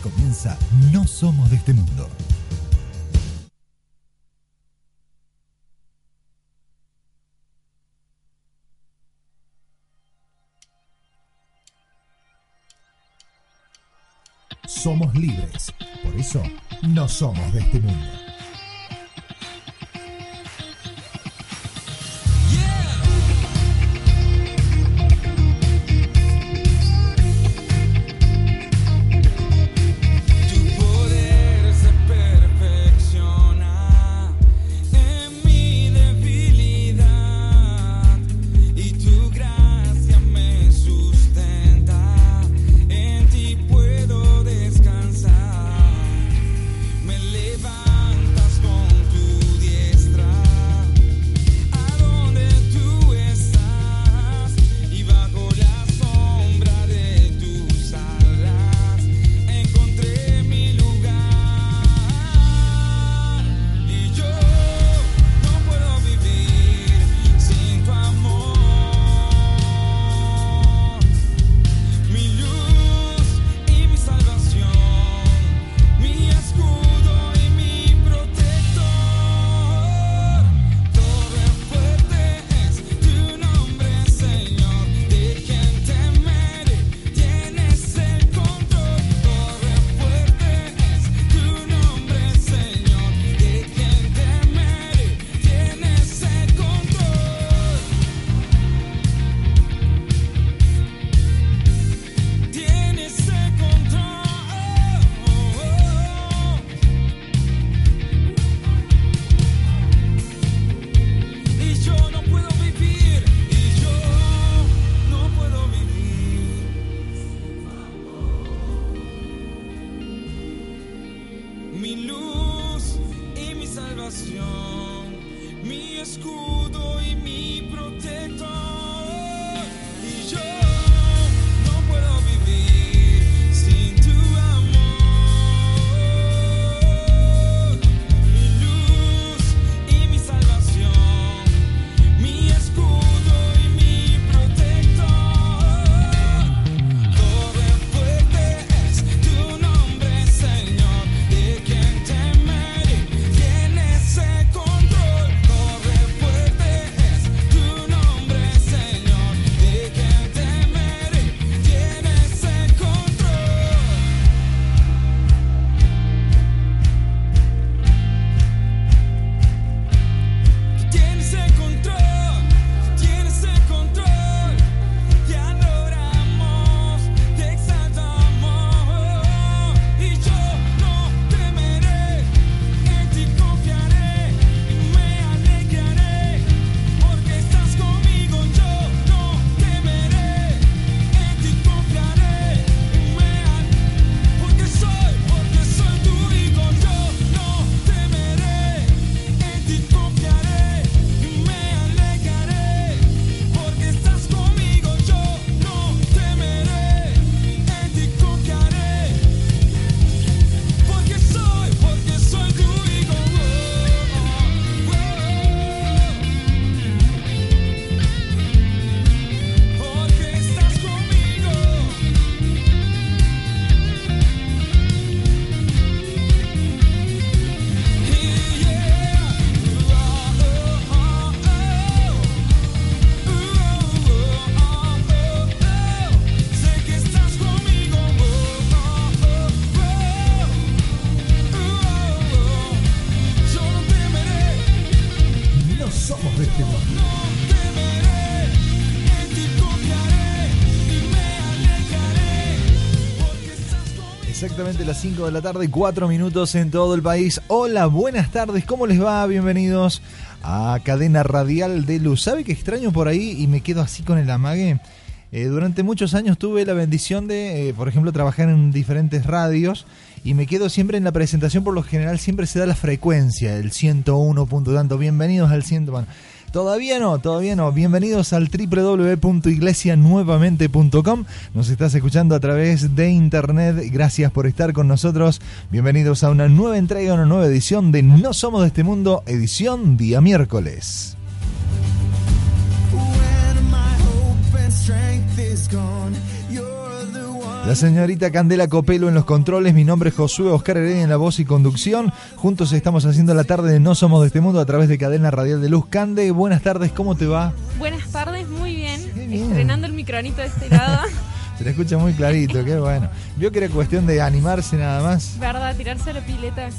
Comienza No Somos de este Mundo. Somos libres, por eso no somos de este mundo. Mi luz y mi salvación, mi escudo y mi Las 5 de la tarde, 4 minutos en todo el país. Hola, buenas tardes, ¿cómo les va? Bienvenidos a Cadena Radial de Luz. ¿Sabe que extraño por ahí y me quedo así con el amague? Eh, durante muchos años tuve la bendición de, eh, por ejemplo, trabajar en diferentes radios y me quedo siempre en la presentación, por lo general siempre se da la frecuencia, el 101 punto tanto. Bienvenidos al 100. Bueno, Todavía no, todavía no. Bienvenidos al www.iglesianuevamente.com. Nos estás escuchando a través de internet. Gracias por estar con nosotros. Bienvenidos a una nueva entrega, una nueva edición de No Somos de este Mundo, edición día miércoles. La señorita Candela Copelo en los controles, mi nombre es Josué Oscar Heredia en la voz y conducción. Juntos estamos haciendo la tarde de No Somos de este Mundo a través de Cadena Radial de Luz. Cande, buenas tardes, ¿cómo te va? Buenas tardes, muy bien. Bien. Estrenando el micronito de este lado. Se te escucha muy clarito, qué bueno. Vio que era cuestión de animarse nada más. ¿Verdad? Tirarse a la pileta.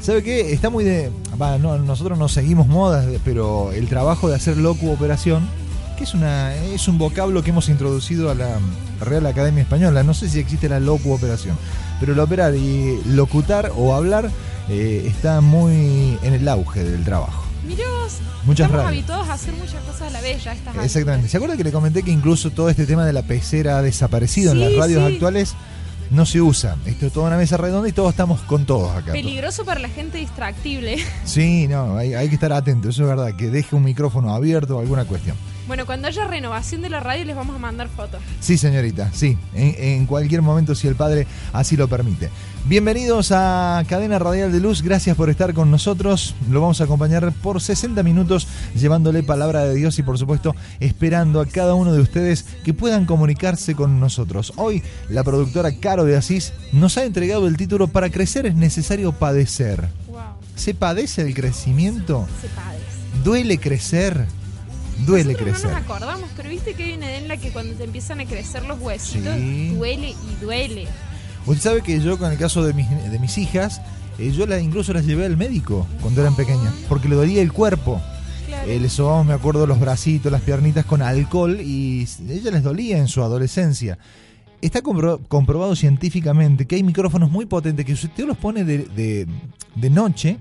¿Sabe qué? Está muy de... nosotros no seguimos modas, pero el trabajo de hacer locu operación, que es, una, es un vocablo que hemos introducido a la Real Academia Española. No sé si existe la locu operación, pero el operar y locutar o hablar eh, está muy en el auge del trabajo. Mirá vos, Muchas estamos radios. habituados a hacer muchas cosas a la bella. Estas Exactamente. ¿Se acuerda que le comenté que incluso todo este tema de la pecera ha desaparecido en las radios sí. actuales? No se usa. Esto es toda una mesa redonda y todos estamos con todos acá. Peligroso para la gente distractible. Sí, no, hay, hay que estar atento, eso es verdad, que deje un micrófono abierto o alguna cuestión. Bueno, cuando haya renovación de la radio les vamos a mandar fotos. Sí, señorita, sí, en, en cualquier momento si el padre así lo permite. Bienvenidos a Cadena Radial de Luz, gracias por estar con nosotros. Lo vamos a acompañar por 60 minutos llevándole palabra de Dios y por supuesto esperando a cada uno de ustedes que puedan comunicarse con nosotros. Hoy la productora Caro de Asís nos ha entregado el título Para crecer es necesario padecer. Wow, ¿Se padece el crecimiento? se padece. ¿Duele crecer? Duele Nosotros crecer. no nos acordamos, pero viste que hay una edad en la que cuando te empiezan a crecer los huesitos, Sí. duele y duele. Usted sabe que yo con el caso de mis, de mis hijas, eh, yo la, incluso las llevé al médico cuando eran pequeñas, porque le dolía el cuerpo. Claro. Eh, le sobamos, me acuerdo, los bracitos, las piernitas con alcohol y ella les dolía en su adolescencia. Está compro- comprobado científicamente que hay micrófonos muy potentes que si usted los pone de, de- de noche,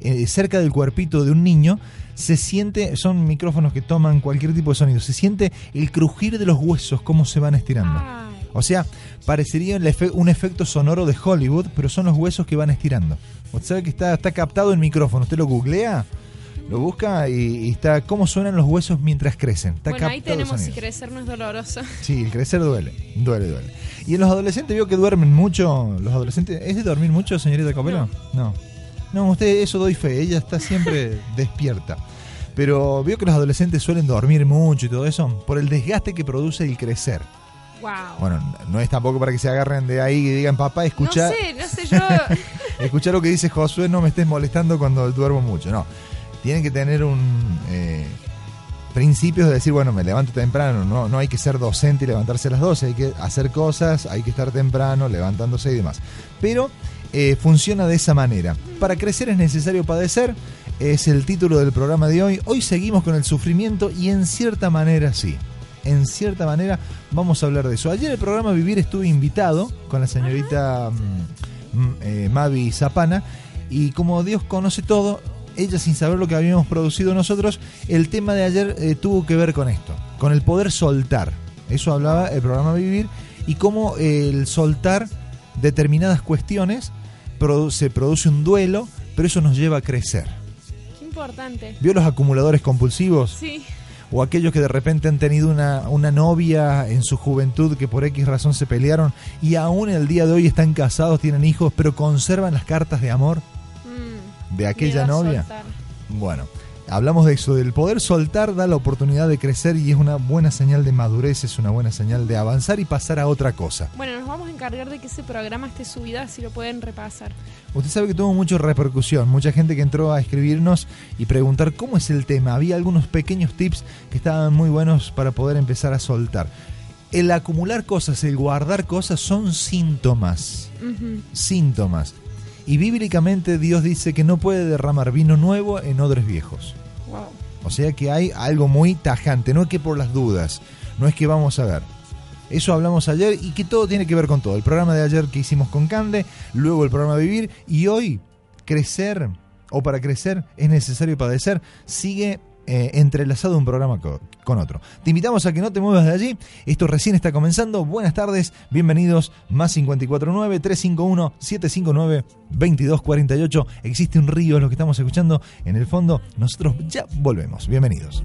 eh, cerca del cuerpito de un niño, se siente, son micrófonos que toman cualquier tipo de sonido, se siente el crujir de los huesos, cómo se van estirando. O sea, parecería un efecto sonoro de Hollywood, pero son los huesos que van estirando. Usted sabe que está, está captado el micrófono. Usted lo googlea, lo busca y, y está cómo suenan los huesos mientras crecen. Está bueno, ahí tenemos si crecer no es doloroso. Sí, el crecer duele, duele, duele. Y en los adolescentes veo que duermen mucho. Los adolescentes, ¿es de dormir mucho, señorita Copelo? No. No, usted eso doy fe, ella está siempre despierta. Pero veo que los adolescentes suelen dormir mucho y todo eso por el desgaste que produce el crecer. Wow. Bueno, no es tampoco para que se agarren de ahí y digan, papá, escucha, No sé, no sé yo. escucha lo que dice Josué, no me estés molestando cuando duermo mucho. No, tienen que tener un eh, principios de decir, bueno, me levanto temprano, no, no hay que ser docente y levantarse a las 12, hay que hacer cosas, hay que estar temprano, levantándose y demás. Pero eh, funciona de esa manera. Para crecer es necesario padecer, es el título del programa de hoy. Hoy seguimos con el sufrimiento y en cierta manera sí. En cierta manera vamos a hablar de eso. Ayer el programa Vivir estuve invitado con la señorita mm, mm, eh, Mavi Zapana y como Dios conoce todo, ella sin saber lo que habíamos producido nosotros, el tema de ayer eh, tuvo que ver con esto, con el poder soltar. Eso hablaba el programa Vivir y cómo el soltar determinadas cuestiones produ- se produce un duelo, pero eso nos lleva a crecer. Qué importante. ¿Vio los acumuladores compulsivos? Sí. o aquellos que de repente han tenido una, una novia en su juventud que por X razón se pelearon y aún el día de hoy están casados, tienen hijos, pero conservan las cartas de amor Mm, de aquella novia. soltar. Bueno, hablamos de eso, del poder soltar da la oportunidad de crecer y es una buena señal de madurez, es una buena señal de avanzar y pasar a otra cosa. Bueno, nos vamos a encargar de que ese programa esté subido, así lo pueden repasar. Usted sabe que tuvo mucha repercusión, mucha gente que entró a escribirnos y preguntar cómo es el tema. Había algunos pequeños tips que estaban muy buenos para poder empezar a soltar. El acumular cosas, el guardar cosas son síntomas, síntomas. Y bíblicamente Dios dice que no puede derramar vino nuevo en odres viejos. O sea que hay algo muy tajante, no es que por las dudas, no es que vamos a ver. Eso hablamos ayer y que todo tiene que ver con todo. El programa de ayer que hicimos con Cande, luego el programa Vivir y hoy crecer o para crecer es necesario padecer. Sigue eh, entrelazado un programa co- con otro. Te invitamos a que no te muevas de allí. Esto recién está comenzando. Buenas tardes, bienvenidos. Más 549-351-759-2248. Existe un río, es lo que estamos escuchando en el fondo. Nosotros ya volvemos. Bienvenidos.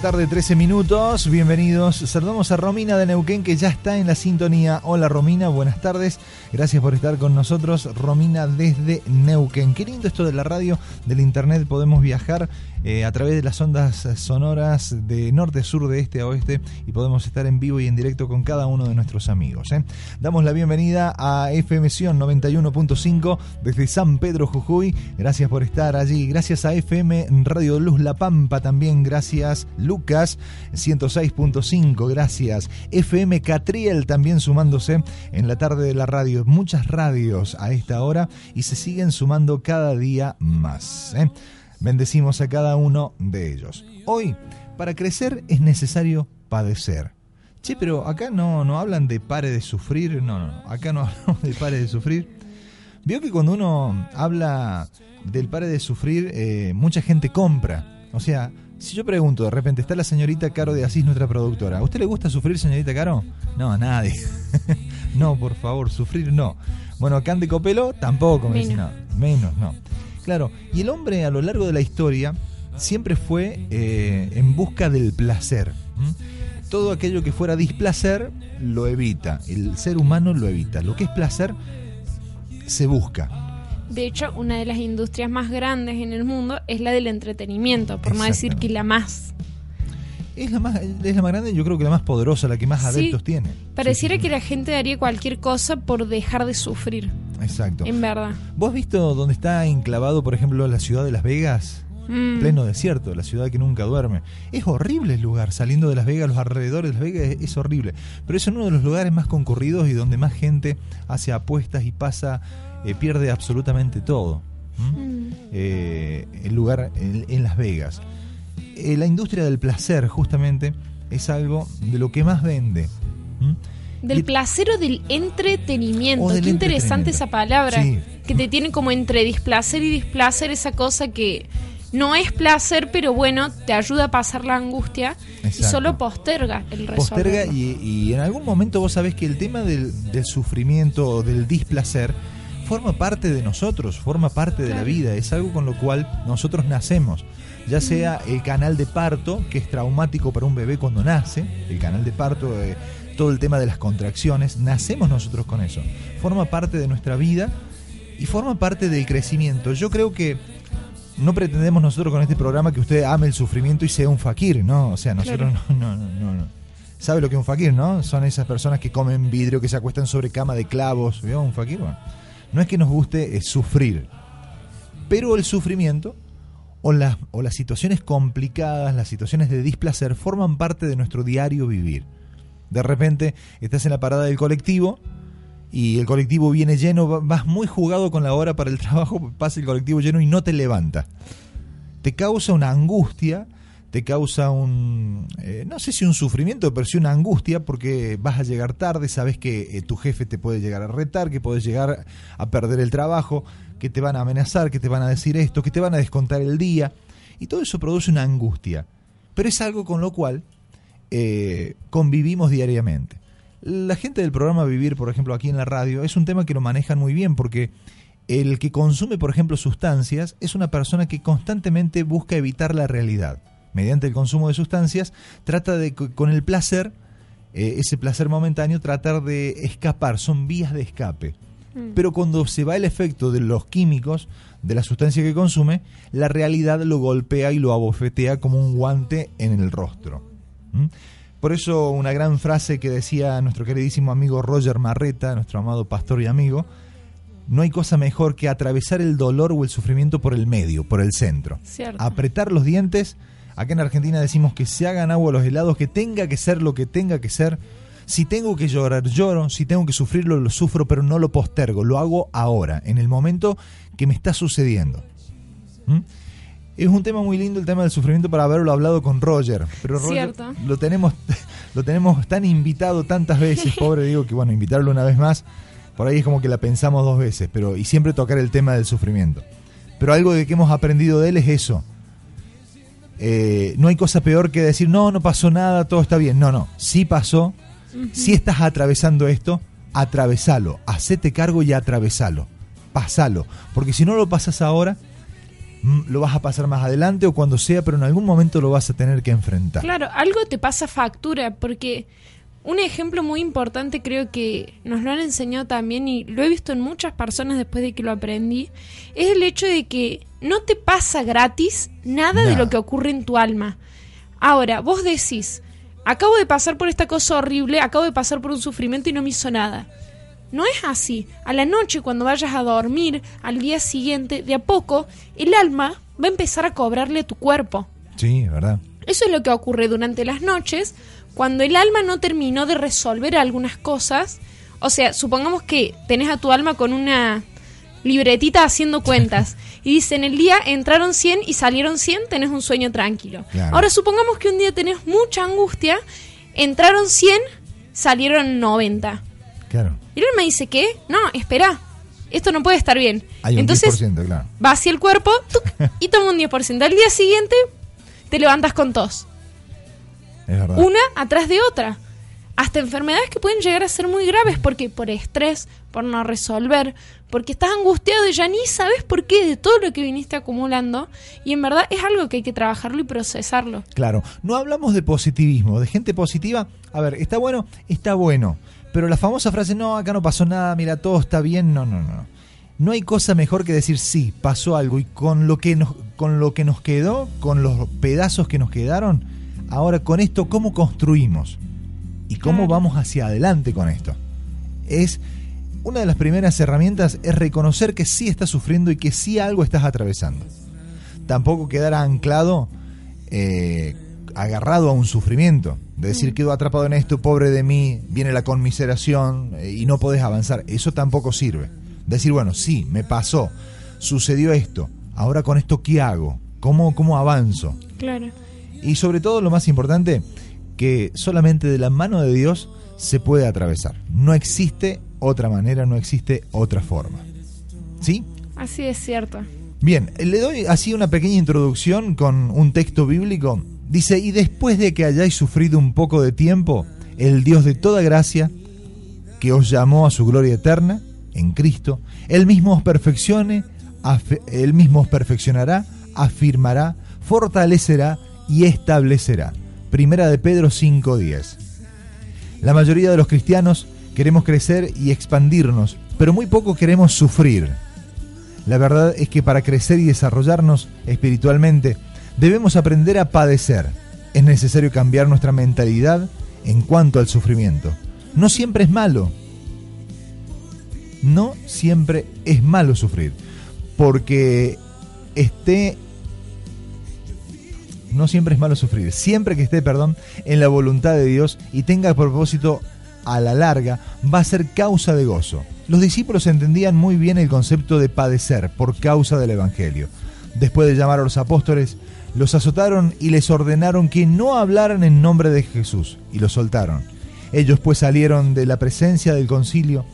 Tarde, 13 minutos. Bienvenidos. Saludamos a Romina de Neuquén que ya está en la sintonía. Hola Romina, buenas tardes. Gracias por estar con nosotros. Romina desde Neuquén. Qué lindo esto de la radio, del internet. Podemos viajar eh, a través de las ondas sonoras de norte, sur, de este a oeste y podemos estar en vivo y en directo con cada uno de nuestros amigos. ¿eh? Damos la bienvenida a FM Sion 91.5 desde San Pedro Jujuy. Gracias por estar allí. Gracias a FM Radio Luz La Pampa también. Gracias Lucas 106.5. Gracias FM Catriel también sumándose en la tarde de la radio. Muchas radios a esta hora y se siguen sumando cada día más. ¿eh? Bendecimos a cada uno de ellos. Hoy, para crecer es necesario padecer. Che, pero acá no, no hablan de pare de sufrir. No, no. Acá no hablamos de pare de sufrir. Veo que cuando uno habla del pare de sufrir, eh, mucha gente compra. O sea, si yo pregunto, de repente está la señorita Caro de Asís, nuestra productora. ¿A usted le gusta sufrir, señorita Caro? No, a nadie. no, por favor, sufrir no. Bueno, acá de Copelo tampoco me dice Menos. no. Menos, no. Claro, y el hombre a lo largo de la historia siempre fue eh, en busca del placer. Todo aquello que fuera displacer lo evita. El ser humano lo evita. Lo que es placer se busca. De hecho, una de las industrias más grandes en el mundo es la del entretenimiento, por no decir que la más. Es la más, es la más grande, yo creo que la más poderosa, la que más Sí. adeptos tiene. Pareciera Sí, sí, que la gente daría cualquier cosa por dejar de sufrir. Exacto. en verdad. ¿Vos has visto dónde está enclavado, por ejemplo, la ciudad de Las Vegas? Mm. Pleno desierto, la ciudad que nunca duerme. Es horrible el lugar, saliendo de Las Vegas, los alrededores de Las Vegas es, es horrible. Pero es uno de los lugares más concurridos y donde más gente hace apuestas y pasa, eh, pierde absolutamente todo. Mm. eh, el lugar en, en Las Vegas. Eh, la industria del placer, justamente, es algo de lo que más vende. Del Y- placer o del entretenimiento. O del Qué interesante entretenimiento. esa palabra. Sí. Que te tiene como entre displacer y displacer esa cosa que no es placer, pero bueno, te ayuda a pasar la angustia y solo posterga el posterga y, y en algún momento vos sabés que el tema del, del sufrimiento o del displacer forma parte de nosotros, forma parte de la Claro. vida, es algo con lo cual nosotros nacemos. Ya sea el canal de parto, que es traumático para un bebé cuando nace, el canal de parto, eh, todo el tema de las contracciones, nacemos nosotros con eso. Forma parte de nuestra vida y forma parte del crecimiento. Yo creo que no pretendemos nosotros con este programa que usted ame el sufrimiento y sea un fakir, ¿no? O sea, nosotros no, no, no, no, no. ¿Sabe lo que es un fakir, no? Son esas personas que comen vidrio, que se acuestan sobre cama de clavos. ¿Vio un fakir? Bueno, no es que nos guste sufrir, pero el sufrimiento o las, o las situaciones complicadas, las situaciones de displacer, forman parte de nuestro diario vivir. De repente estás en la parada del colectivo y el colectivo viene lleno, va- vas muy jugado con la hora para el trabajo, pasa el colectivo lleno y no te levanta. Te causa una angustia, te causa un, eh, no sé si un sufrimiento, pero sí una angustia porque vas a llegar tarde, sabes que eh, tu jefe te puede llegar a retar, que puedes llegar a perder el trabajo, que te van a amenazar, que te van a decir esto, que te van a descontar el día. Y todo eso produce una angustia. Pero es algo con lo cual eh, convivimos diariamente. La gente del programa Vivir, por ejemplo, aquí en la radio, es un tema que lo manejan muy bien porque el que consume, por ejemplo, sustancias es una persona que constantemente busca evitar la realidad. Mediante el consumo de sustancias, trata de, co- con el placer, eh, ese placer momentáneo, tratar de escapar, son vías de escape. Mm. Pero cuando se va el efecto de los químicos, de la sustancia que consume, la realidad lo golpea y lo abofetea como un guante en el rostro. ¿Mm? Por eso una gran frase que decía nuestro queridísimo amigo Roger Marreta, nuestro amado pastor y amigo, no hay cosa mejor que atravesar el dolor o el sufrimiento por el medio, por el centro. Cierto. Apretar los dientes. Acá en Argentina decimos que se hagan agua los helados, que tenga que ser lo que tenga que ser. Si tengo que llorar, lloro. Si tengo que sufrirlo, lo sufro, pero no lo postergo. Lo hago ahora, en el momento que me está sucediendo. ¿Mm? Es un tema muy lindo el tema del sufrimiento para haberlo hablado con Roger. Pero Roger Cierto. lo tenemos, lo tenemos tan invitado tantas veces, pobre digo, que bueno, invitarlo una vez más, por ahí es como que la pensamos dos veces, pero y siempre tocar el tema del sufrimiento. Pero algo de que hemos aprendido de él es eso. Eh, no hay cosa peor que decir, no, no pasó nada, todo está bien. No, no, sí pasó, sí estás atravesando esto, atravesalo, hacete cargo y atravesalo, pasalo, porque si no lo pasas ahora, mm, lo vas a pasar más adelante o cuando sea, pero en algún momento lo vas a tener que enfrentar. Claro, algo te pasa factura, porque un ejemplo muy importante creo que nos lo han enseñado también y lo he visto en muchas personas después de que lo aprendí, es el hecho de que no te pasa gratis nada, de lo que ocurre en tu alma. Ahora, vos decís, acabo de pasar por esta cosa horrible, acabo de pasar por un sufrimiento y no me hizo nada. No es así. A la noche, cuando vayas a dormir, al día siguiente, de a poco, el alma va a empezar a cobrarle a tu cuerpo. Sí, es verdad. Eso es lo que ocurre durante las noches, cuando el alma no terminó de resolver algunas cosas. O sea, supongamos que tenés a tu alma con una libretita haciendo cuentas y dice en el día entraron 100 y salieron 100, tenés un sueño tranquilo. Claro. Ahora supongamos que un día tenés mucha angustia, entraron 100, salieron 90. Claro. Y el alma dice, ¿qué? No, espera, esto no puede estar bien. Hay un Entonces 10%, claro. va hacia el cuerpo tuc, y toma un 10%. Al día siguiente te levantas con tos. Una atrás de otra. Hasta enfermedades que pueden llegar a ser muy graves porque por estrés, por no resolver, porque estás angustiado y ya ni sabes por qué de todo lo que viniste acumulando. Y en verdad es algo que hay que trabajarlo y procesarlo. Claro, no hablamos de positivismo, de gente positiva. A ver, está bueno, está bueno. Pero la famosa frase, no, acá no pasó nada, mira, todo está bien, no, no, no. No hay cosa mejor que decir, sí, pasó algo y con lo que nos, con lo que nos quedó, con los pedazos que nos quedaron, ahora con esto, ¿cómo construimos? ¿Y cómo vamos hacia adelante con esto? Es una de las primeras herramientas es reconocer que sí estás sufriendo y que sí algo estás atravesando tampoco quedar anclado, eh, agarrado a un sufrimiento. De decir, quedo atrapado en esto, pobre de mí, viene la conmiseración eh, y no podés avanzar. Eso tampoco sirve. Decir, bueno, sí, me pasó, sucedió esto, ahora con esto, ¿qué hago? ¿Cómo, cómo avanzo? Claro. Y sobre todo, lo más importante, que solamente de la mano de Dios se puede atravesar. No existe otra manera, no existe otra forma. ¿Sí? Así es cierto. Bien, le doy así una pequeña introducción con un texto bíblico. Dice, y después de que hayáis sufrido un poco de tiempo, el Dios de toda gracia, que os llamó a su gloria eterna, en Cristo, Él mismo os perfeccione, Él mismo os perfeccionará, afirmará, fortalecerá y establecerá. Primera de Pedro 5.10. La mayoría de los cristianos queremos crecer y expandirnos, pero muy poco queremos sufrir. La verdad es que para crecer y desarrollarnos espiritualmente debemos aprender a padecer. Es necesario cambiar nuestra mentalidad en cuanto al sufrimiento. No siempre es malo. No siempre es malo sufrir. Porque esté... No siempre es malo sufrir. Siempre que esté, perdón, en la voluntad de Dios y tenga propósito a la larga, va a ser causa de gozo. Los discípulos entendían muy bien el concepto de padecer por causa del Evangelio. Después de llamar a los apóstoles, los azotaron y les ordenaron que no hablaran en nombre de Jesús, y los soltaron. Ellos pues salieron de la presencia del concilio,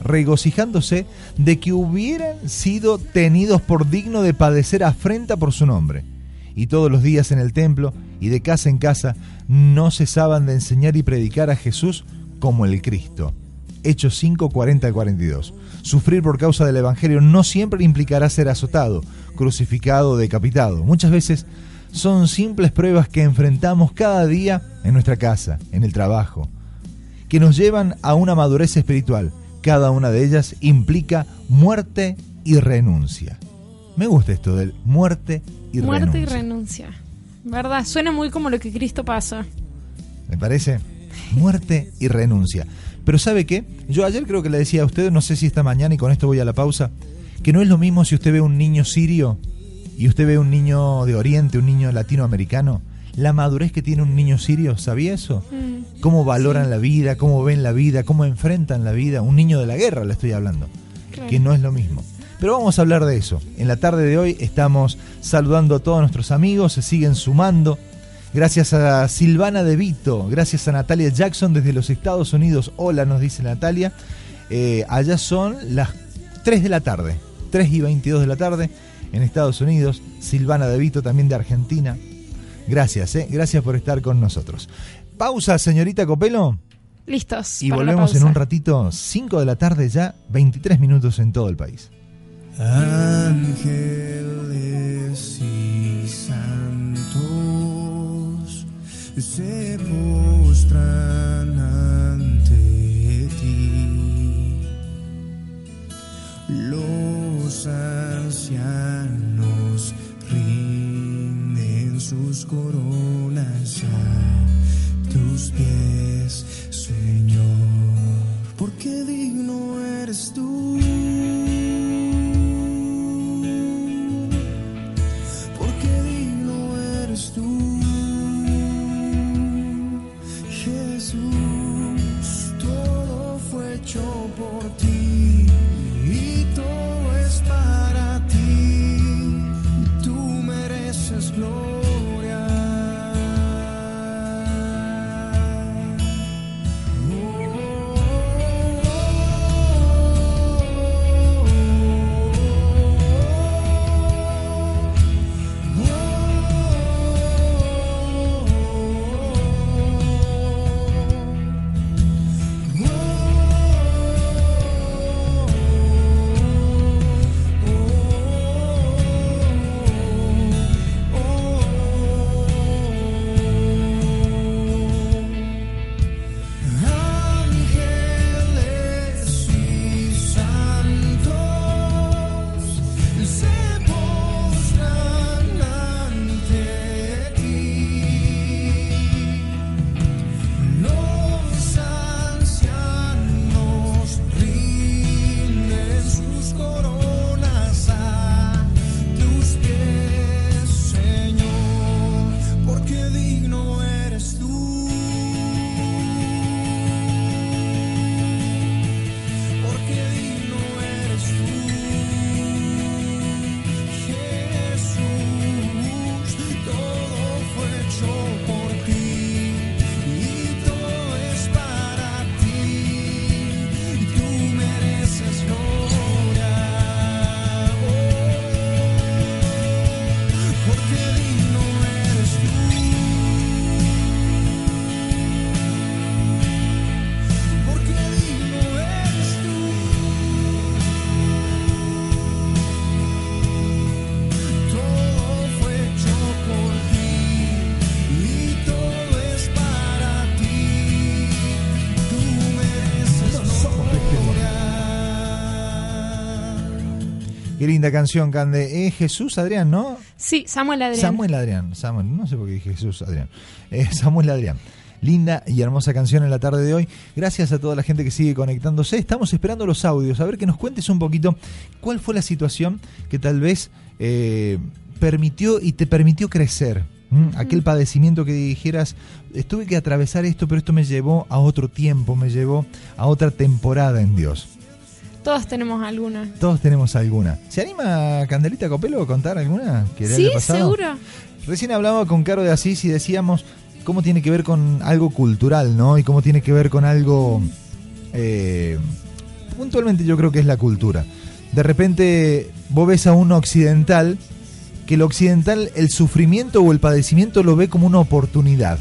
regocijándose de que hubieran sido tenidos por digno de padecer afrenta por su nombre. Y todos los días en el templo y de casa en casa no cesaban de enseñar y predicar a Jesús como el Cristo. Hechos 5, 40 y 42. Sufrir por causa del Evangelio no siempre implicará ser azotado, crucificado o decapitado. Muchas veces son simples pruebas que enfrentamos cada día en nuestra casa, en el trabajo, que nos llevan a una madurez espiritual. Cada una de ellas implica muerte y renuncia. Me gusta esto del muerte y Muerte y renuncia. ¿Verdad? Suena muy como lo que Cristo pasó. ¿Me parece? Muerte y renuncia. Pero ¿sabe qué? Yo ayer creo que le decía a usted, no sé si esta mañana y con esto voy a la pausa, que no es lo mismo si usted ve un niño sirio y usted ve un niño de Oriente, un niño latinoamericano. La madurez que tiene un niño sirio, ¿sabía eso? Mm. Cómo valoran la vida, cómo ven la vida, cómo enfrentan la vida. Un niño de la guerra le estoy hablando, Claro. que no es lo mismo. Pero vamos a hablar de eso. En la tarde de hoy estamos saludando a todos nuestros amigos, se siguen sumando. Gracias a Silvana De Vito, gracias a Natalia Jackson desde los Estados Unidos. Hola, nos dice Natalia. Eh, allá son las 3 de la tarde, 3 y 22 de la tarde en Estados Unidos. Silvana De Vito también de Argentina. Gracias, eh, gracias por estar con nosotros. Pausa, señorita Copelo. Listos. Y volvemos en un ratito, 5 de la tarde ya, 23 minutos en todo el país. Ángeles y santos se postran ante ti. Los ancianos rinden sus coronas a tus pies, Señor, porque digno eres tú. Qué linda canción, Cande. Es Jesús Adrián, ¿no? Sí, Samuel Adrián. Samuel Adrián. Samuel, no sé por qué dije Jesús Adrián. Eh, Samuel Adrián. Linda y hermosa canción en la tarde de hoy. Gracias a toda la gente que sigue conectándose. Estamos esperando los audios. A ver que nos cuentes un poquito cuál fue la situación que tal vez eh, permitió y te permitió crecer. Aquel padecimiento que dijeras, tuve que atravesar esto, pero esto me llevó a otro tiempo, me llevó a otra temporada en Dios. Todos tenemos alguna. Todos tenemos alguna. ¿Se anima Candelita Copelo a contar alguna que Sí, seguro. Recién hablaba con Caro de Asís y decíamos cómo tiene que ver con algo cultural, ¿no? Y cómo tiene que ver con algo... eh, puntualmente yo creo que es la cultura. De repente vos ves a un occidental que el occidental el sufrimiento o el padecimiento lo ve como una oportunidad.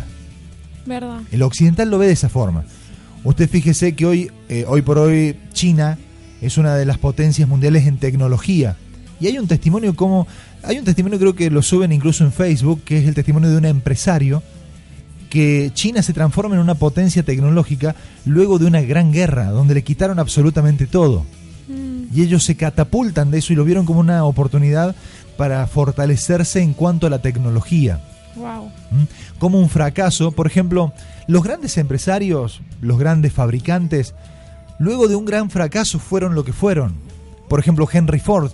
¿Verdad? El occidental lo ve de esa forma. Usted fíjese que hoy, eh, hoy por hoy China es una de las potencias mundiales en tecnología. Y hay un testimonio como, hay un testimonio creo que lo suben incluso en Facebook, que es el testimonio de un empresario, que China se transforma en una potencia tecnológica luego de una gran guerra, donde le quitaron absolutamente todo. Mm, Y ellos se catapultan de eso y lo vieron como una oportunidad para fortalecerse en cuanto a la tecnología. wow. ¿Mm? como un fracaso. Por ejemplo, los grandes empresarios, los grandes fabricantes, luego de un gran fracaso fueron lo que fueron. Por ejemplo, Henry Ford,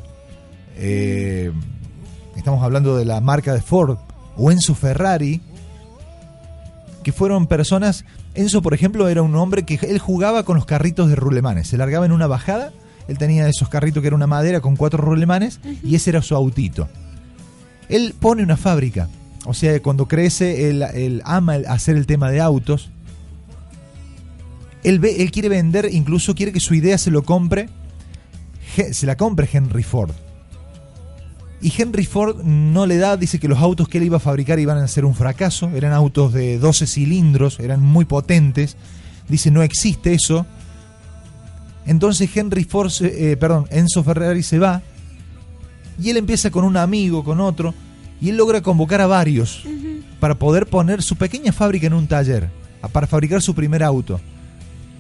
eh, estamos hablando de la marca de Ford, o Enzo Ferrari, que fueron personas, Enzo por ejemplo era un hombre que él jugaba con los carritos de rulemanes, se largaba en una bajada, él tenía esos carritos que era una madera con cuatro rulemanes y ese era su autito. Él pone una fábrica, o sea, cuando crece, él, ama hacer el tema de autos. Él, ve, él quiere vender, incluso quiere que su idea se lo compre, se la compre Henry Ford. Y Henry Ford no le da, dice que los autos que él iba a fabricar iban a ser un fracaso, eran autos de 12 cilindros, eran muy potentes, dice no existe eso. Entonces Henry Ford, eh, perdón, Enzo Ferrari se va y él empieza con un amigo, con otro, y él logra convocar a varios para poder poner su pequeña fábrica en un taller, para fabricar su primer auto.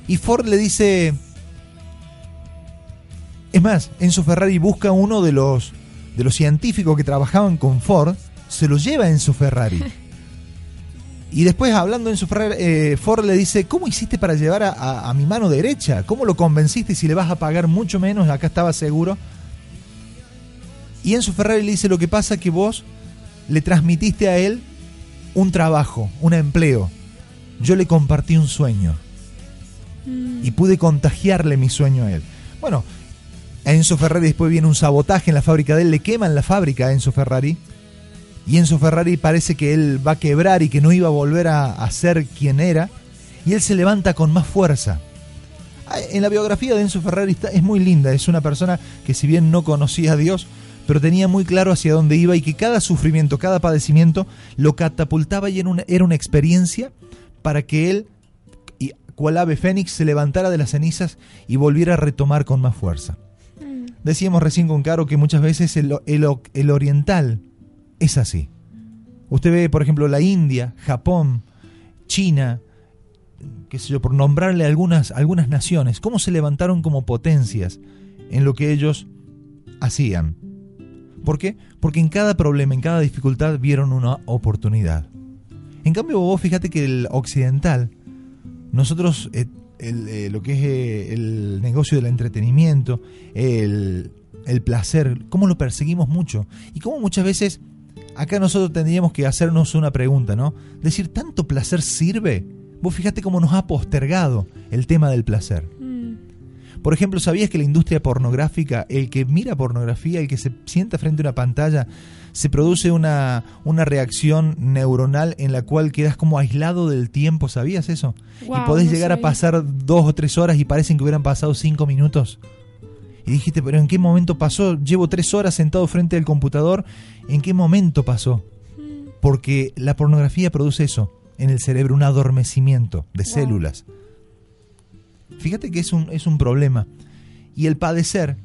Y Ford le dice, es más, Enzo Ferrari busca uno de los de los científicos que trabajaban con Ford, se lo lleva a Enzo Ferrari. Y después, hablando Enzo Ferrari, eh, Ford le dice, ¿cómo hiciste para llevar a, a- a mi mano derecha? ¿Cómo lo convenciste si le vas a pagar mucho menos? Acá estaba seguro. Y Enzo Ferrari le dice, lo que pasa que vos le transmitiste a él un trabajo, un empleo. Yo le compartí un sueño. Y pude contagiarle mi sueño a él. Bueno, a Enzo Ferrari después viene un sabotaje en la fábrica de él, le queman la fábrica a Enzo Ferrari. Y Enzo Ferrari parece que él va a quebrar y que no iba a volver a, ser quien era. Y él se levanta con más fuerza. Ah, En la biografía de Enzo Ferrari está- es muy linda. Es una persona que si bien no conocía a Dios, pero tenía muy claro hacia dónde iba y que cada sufrimiento, cada padecimiento lo catapultaba y era una, experiencia para que él, cual ave fénix, se levantara de las cenizas y volviera a retomar con más fuerza. Decíamos recién con Caro que muchas veces el, oriental es así. Usted ve, por ejemplo, la India, Japón, China, qué sé yo, por nombrarle algunas, algunas naciones, cómo se levantaron como potencias en lo que ellos hacían. ¿Por qué? Porque en cada problema, en cada dificultad vieron una oportunidad. En cambio, vos fíjate que el occidental, nosotros, eh, el, eh, lo que es eh, el negocio del entretenimiento, el, el placer, cómo lo perseguimos mucho. Y cómo muchas veces acá nosotros tendríamos que hacernos una pregunta, ¿no? Decir, ¿tanto placer sirve? Vos fíjate cómo nos ha postergado el tema del placer. Mm, Por ejemplo, ¿sabías que la industria pornográfica, el que mira pornografía, el que se sienta frente a una pantalla, se produce una, una reacción neuronal en la cual quedas como aislado del tiempo? ¿Sabías eso? Y podés no llegar a pasar dos o tres horas y parecen que hubieran pasado cinco minutos. Y dijiste, pero ¿en qué momento pasó? Llevo tres horas sentado frente al computador. ¿En qué momento pasó? Porque la pornografía produce eso en el cerebro, un adormecimiento de Wow. células. Fíjate que es un, es un problema. Y el padecer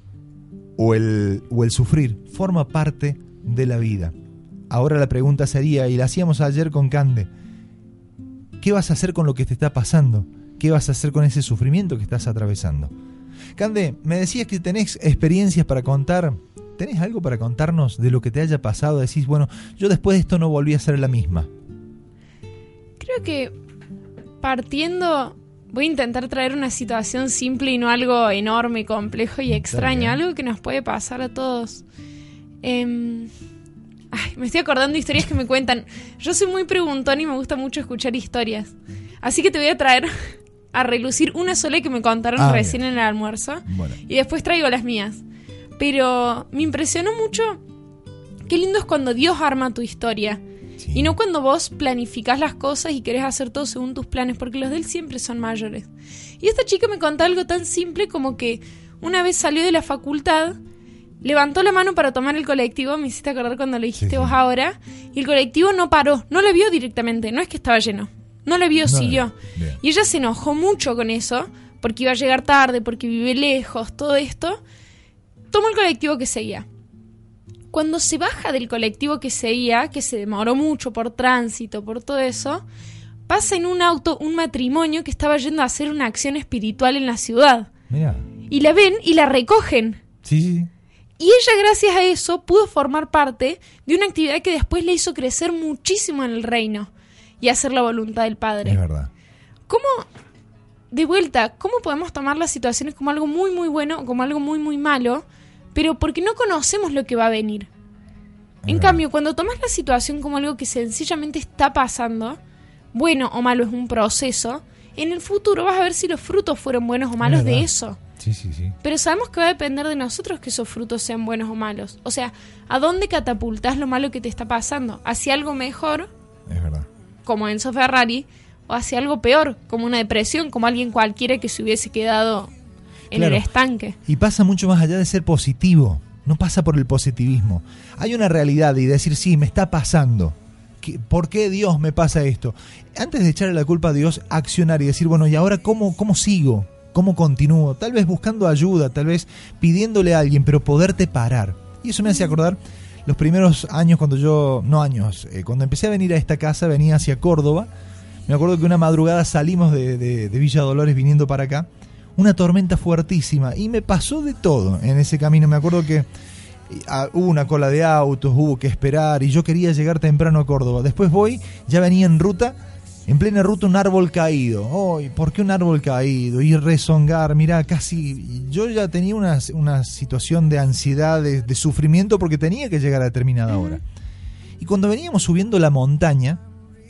o el, o el sufrir forma parte de la vida. Ahora la pregunta sería, y la hacíamos ayer con Cande, ¿qué vas a hacer con lo que te está pasando? ¿Qué vas a hacer con ese sufrimiento que estás atravesando? Cande, me decías que tenés experiencias para contar. ¿Tenés algo para contarnos de lo que te haya pasado? Decís, bueno, yo después de esto no volví a ser la misma. Creo que partiendo, voy a intentar traer una situación simple y no algo enorme, complejo y extraño, algo que nos puede pasar a todos. Em, ay, me estoy acordando de historias que me cuentan. Yo soy muy preguntón y me gusta mucho escuchar historias. Así que te voy a traer a relucir una sola que me contaron Ah, recién en el almuerzo. Bueno, Y después traigo las mías. Pero me impresionó mucho qué lindo es cuando Dios arma tu historia. sí. Y no cuando vos planificás las cosas y querés hacer todo según tus planes, porque los de él siempre son mayores. Y esta chica me contó algo tan simple como que una vez salió de la facultad, levantó la mano para tomar el colectivo, me hiciste acordar cuando lo dijiste Sí, sí. vos ahora, y el colectivo no paró, no la vio directamente, no es que estaba lleno, no la vio, No, siguió. bien. Y ella se enojó mucho con eso, porque iba a llegar tarde, porque vive lejos, todo esto. Tomó el colectivo que seguía. Cuando se baja del colectivo que seguía, que se demoró mucho por tránsito, por todo eso, pasa en un auto un matrimonio que estaba yendo a hacer una acción espiritual en la ciudad. Mira. Y la ven y la recogen. Sí, sí. Y ella, gracias a eso, pudo formar parte de una actividad que después le hizo crecer muchísimo en el reino y hacer la voluntad del Padre. Es verdad. ¿Cómo, de vuelta, cómo podemos tomar las situaciones como algo muy, muy bueno o como algo muy, muy malo, pero porque no conocemos lo que va a venir? En verdad. cambio, cuando tomas la situación como algo que sencillamente está pasando, bueno o malo es un proceso, en el futuro vas a ver si los frutos fueron buenos o malos de eso. Sí, sí, sí. Pero sabemos que va a depender de nosotros que esos frutos sean buenos o malos. O sea, ¿a dónde catapultas lo malo que te está pasando? ¿Hacia algo mejor, Es verdad. como Enzo Ferrari, o hacia algo peor, como una depresión, como alguien cualquiera que se hubiese quedado en Claro. el estanque? Y pasa mucho más allá de ser positivo. No pasa por el positivismo. Hay una realidad y decir, sí, me está pasando. ¿qué- ¿por qué Dios me pasa esto? Antes de echarle la culpa a Dios, accionar y decir, bueno, ¿y ahora cómo, cómo sigo? ¿Cómo continúo? Tal vez buscando ayuda, tal vez pidiéndole a alguien, pero poderte parar. Y eso me hace acordar los primeros años cuando yo, no años, eh, cuando empecé a venir a esta casa, venía hacia Córdoba. Me acuerdo que una madrugada salimos de, de- de Villa Dolores viniendo para acá, una tormenta fuertísima y me pasó de todo en ese camino. Me acuerdo que ah, hubo una cola de autos, hubo que esperar y yo quería llegar temprano a Córdoba. Después voy, ya venía en ruta, en plena ruta un árbol caído. ¡Ay, ¿por qué un árbol caído? Y rezongar, mirá, casi. Yo ya tenía una, una situación de ansiedad, de, de sufrimiento porque tenía que llegar a determinada hora. Y cuando veníamos subiendo la montaña,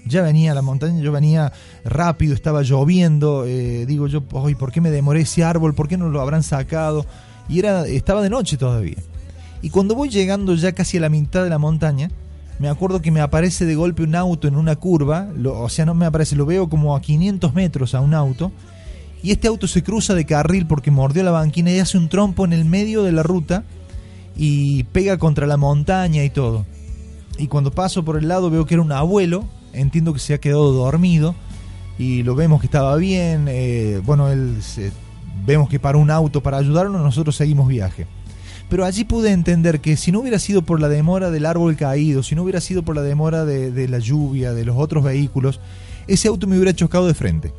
ya venía la montaña, yo venía rápido, estaba lloviendo, eh, digo yo, hoy ¿por qué me demoré ese árbol? ¿Por qué no lo habrán sacado? Y era, estaba de noche todavía. Y cuando voy llegando ya casi a la mitad de la montaña, me acuerdo que me aparece de golpe un auto en una curva, o sea, no me aparece, lo veo como a 500 metros a un auto, y este auto se cruza de carril porque mordió la banquina y hace un trompo en el medio de la ruta y pega contra la montaña y todo. Y cuando paso por el lado veo que era un abuelo, entiendo que se ha quedado dormido y lo vemos que estaba bien, eh, bueno, él vemos que paró un auto para ayudarlo, nosotros seguimos viaje. Pero allí pude entender que si no hubiera sido por la demora del árbol caído, si no hubiera sido por la demora de, de la lluvia, de los otros vehículos, ese auto me hubiera chocado de frente.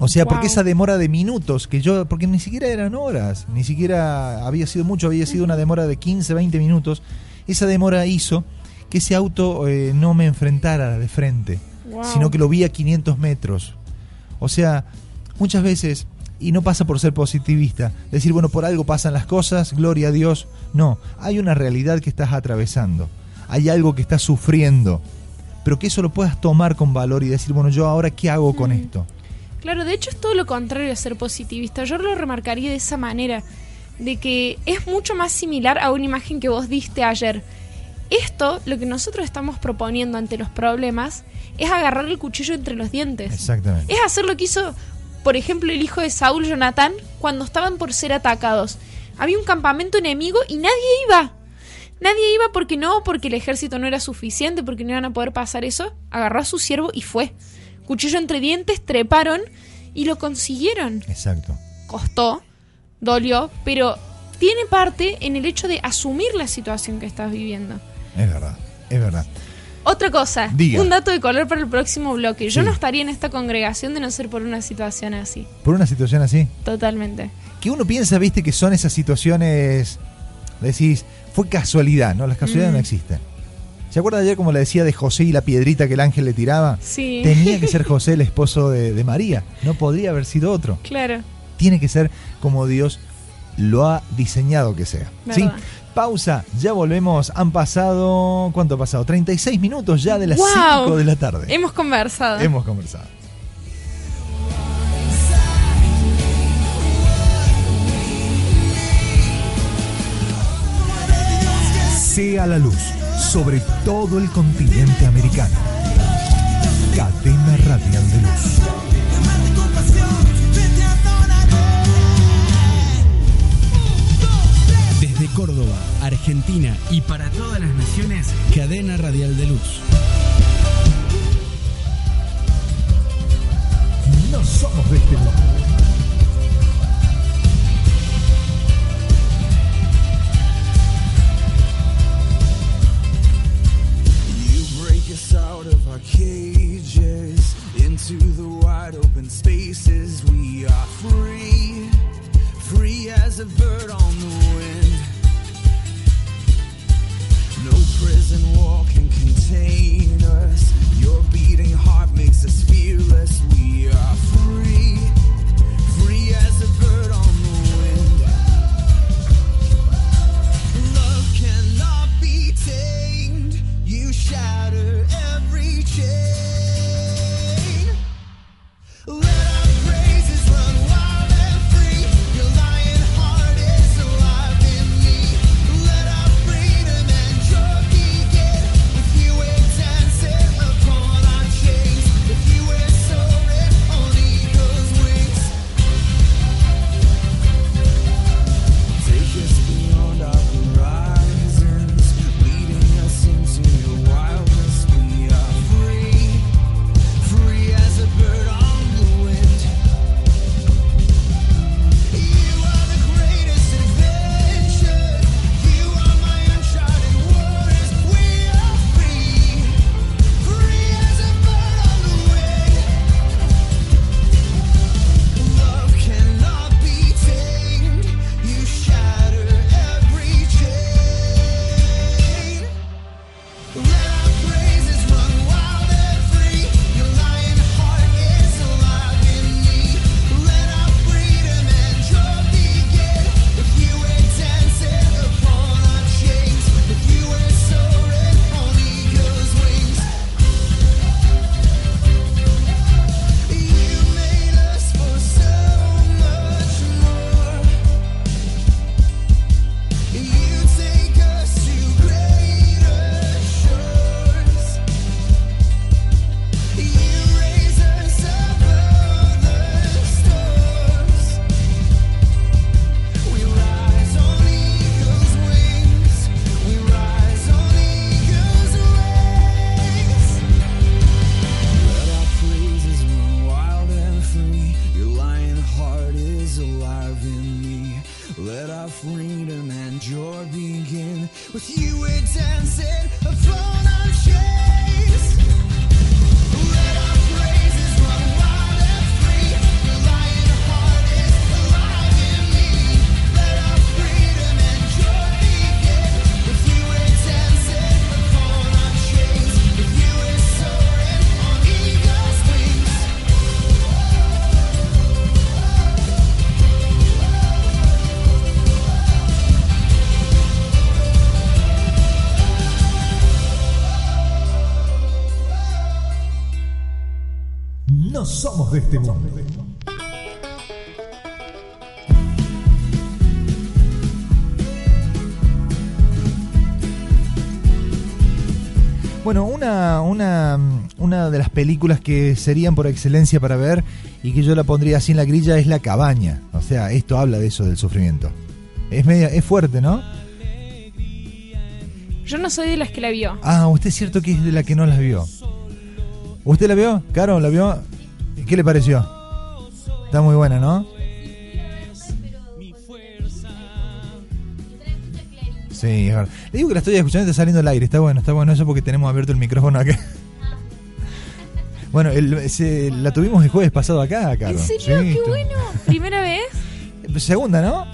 O sea, porque esa demora de minutos que yo, porque ni siquiera eran horas, ni siquiera había sido mucho, había sido una demora de 15, 20 minutos, esa demora hizo que ese auto eh, no me enfrentara de frente, Wow. sino que lo vi a 500 metros. O sea, muchas veces, y no pasa por ser positivista, decir, bueno, por algo pasan las cosas, gloria a Dios. No, hay una realidad que estás atravesando, hay algo que estás sufriendo, pero que eso lo puedas tomar con valor y decir, bueno, yo ahora qué hago con esto. Claro, de hecho es todo lo contrario a ser positivista. Yo lo remarcaría de esa manera, de que es mucho más similar a una imagen que vos diste ayer. Esto, lo que nosotros estamos proponiendo ante los problemas, es agarrar el cuchillo entre los dientes. Exactamente. Es hacer lo que hizo, por ejemplo, el hijo de Saúl, Jonatán, cuando estaban por ser atacados. Había un campamento enemigo y nadie iba. Nadie iba porque no, porque el ejército no era suficiente, porque no iban a poder pasar eso. Agarró a su siervo y fue. Cuchillo entre dientes, treparon y lo consiguieron. Exacto. Costó, dolió, pero tiene parte en el hecho de asumir la situación que estás viviendo. Es verdad, es verdad. Otra cosa, Diga. un dato de color para el próximo bloque. Yo Sí. no estaría en esta congregación de no ser por una situación así. Por una situación así, Totalmente. que uno piensa, viste, que son esas situaciones, decís, fue casualidad, ¿no? Las casualidades Mm. no existen. ¿Se acuerda ayer como le decía de José y la piedrita que el ángel le tiraba? Sí. Tenía que ser José el esposo de, de María, no podría haber sido otro. Claro. Tiene que ser como Dios lo ha diseñado que sea. ¿sí? Pausa, ya volvemos. Han pasado, ¿cuánto ha pasado? 36 minutos ya de las ¡Guau! 5 de la tarde. Hemos conversado. Hemos conversado. Sea la luz sobre todo el continente americano. Cadena Radial de Luz. Córdoba, Argentina y para todas las naciones, Cadena Radial de Luz. No somos de este. You break us out of our cages into the wide open spaces. We are free, free as a bird on the wind. Makes us fearless. We are free, free as a bird este mundo. Bueno, una, una, una de las películas que serían por excelencia para ver y que yo la pondría así en la grilla es La Cabaña. O sea, esto habla de eso, del sufrimiento. Es, media, es fuerte, ¿no? Yo no soy de las que la vio. Ah, usted es cierto que es de la que no las vio. ¿Usted la vio? Caro, ¿la vio? ¿Qué le pareció? Está muy buena, ¿no? Sí, es verdad. Le digo que la estoy escuchando y está saliendo al aire. Está bueno, está bueno eso porque tenemos abierto el micrófono acá. Bueno, el- se- la tuvimos el jueves pasado acá, Caro. ¿En serio? Sí, ¡Qué bueno! ¿Primera vez? Segunda, ¿no?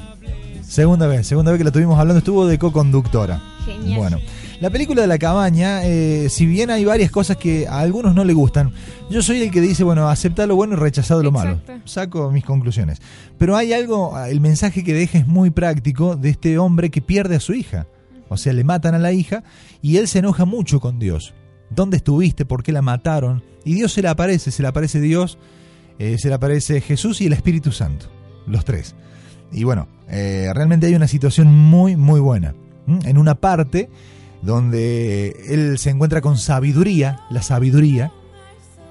Segunda vez, segunda vez que la tuvimos hablando, estuvo de co-conductora. Genial. Bueno, la película de la cabaña, eh, si bien hay varias cosas que a algunos no le gustan, yo soy el que dice, bueno, acepta lo bueno y rechazado lo malo. Saco mis conclusiones. Pero hay algo, el mensaje que deja es muy práctico de este hombre que pierde a su hija. O sea, le matan a la hija y él se enoja mucho con Dios. ¿Dónde estuviste? ¿Por qué la mataron? Y Dios se le aparece, se le aparece Dios, eh, se le aparece Jesús y el Espíritu Santo, los tres. Y bueno, eh, realmente hay una situación muy, muy buena. En una parte donde él se encuentra con sabiduría, la sabiduría,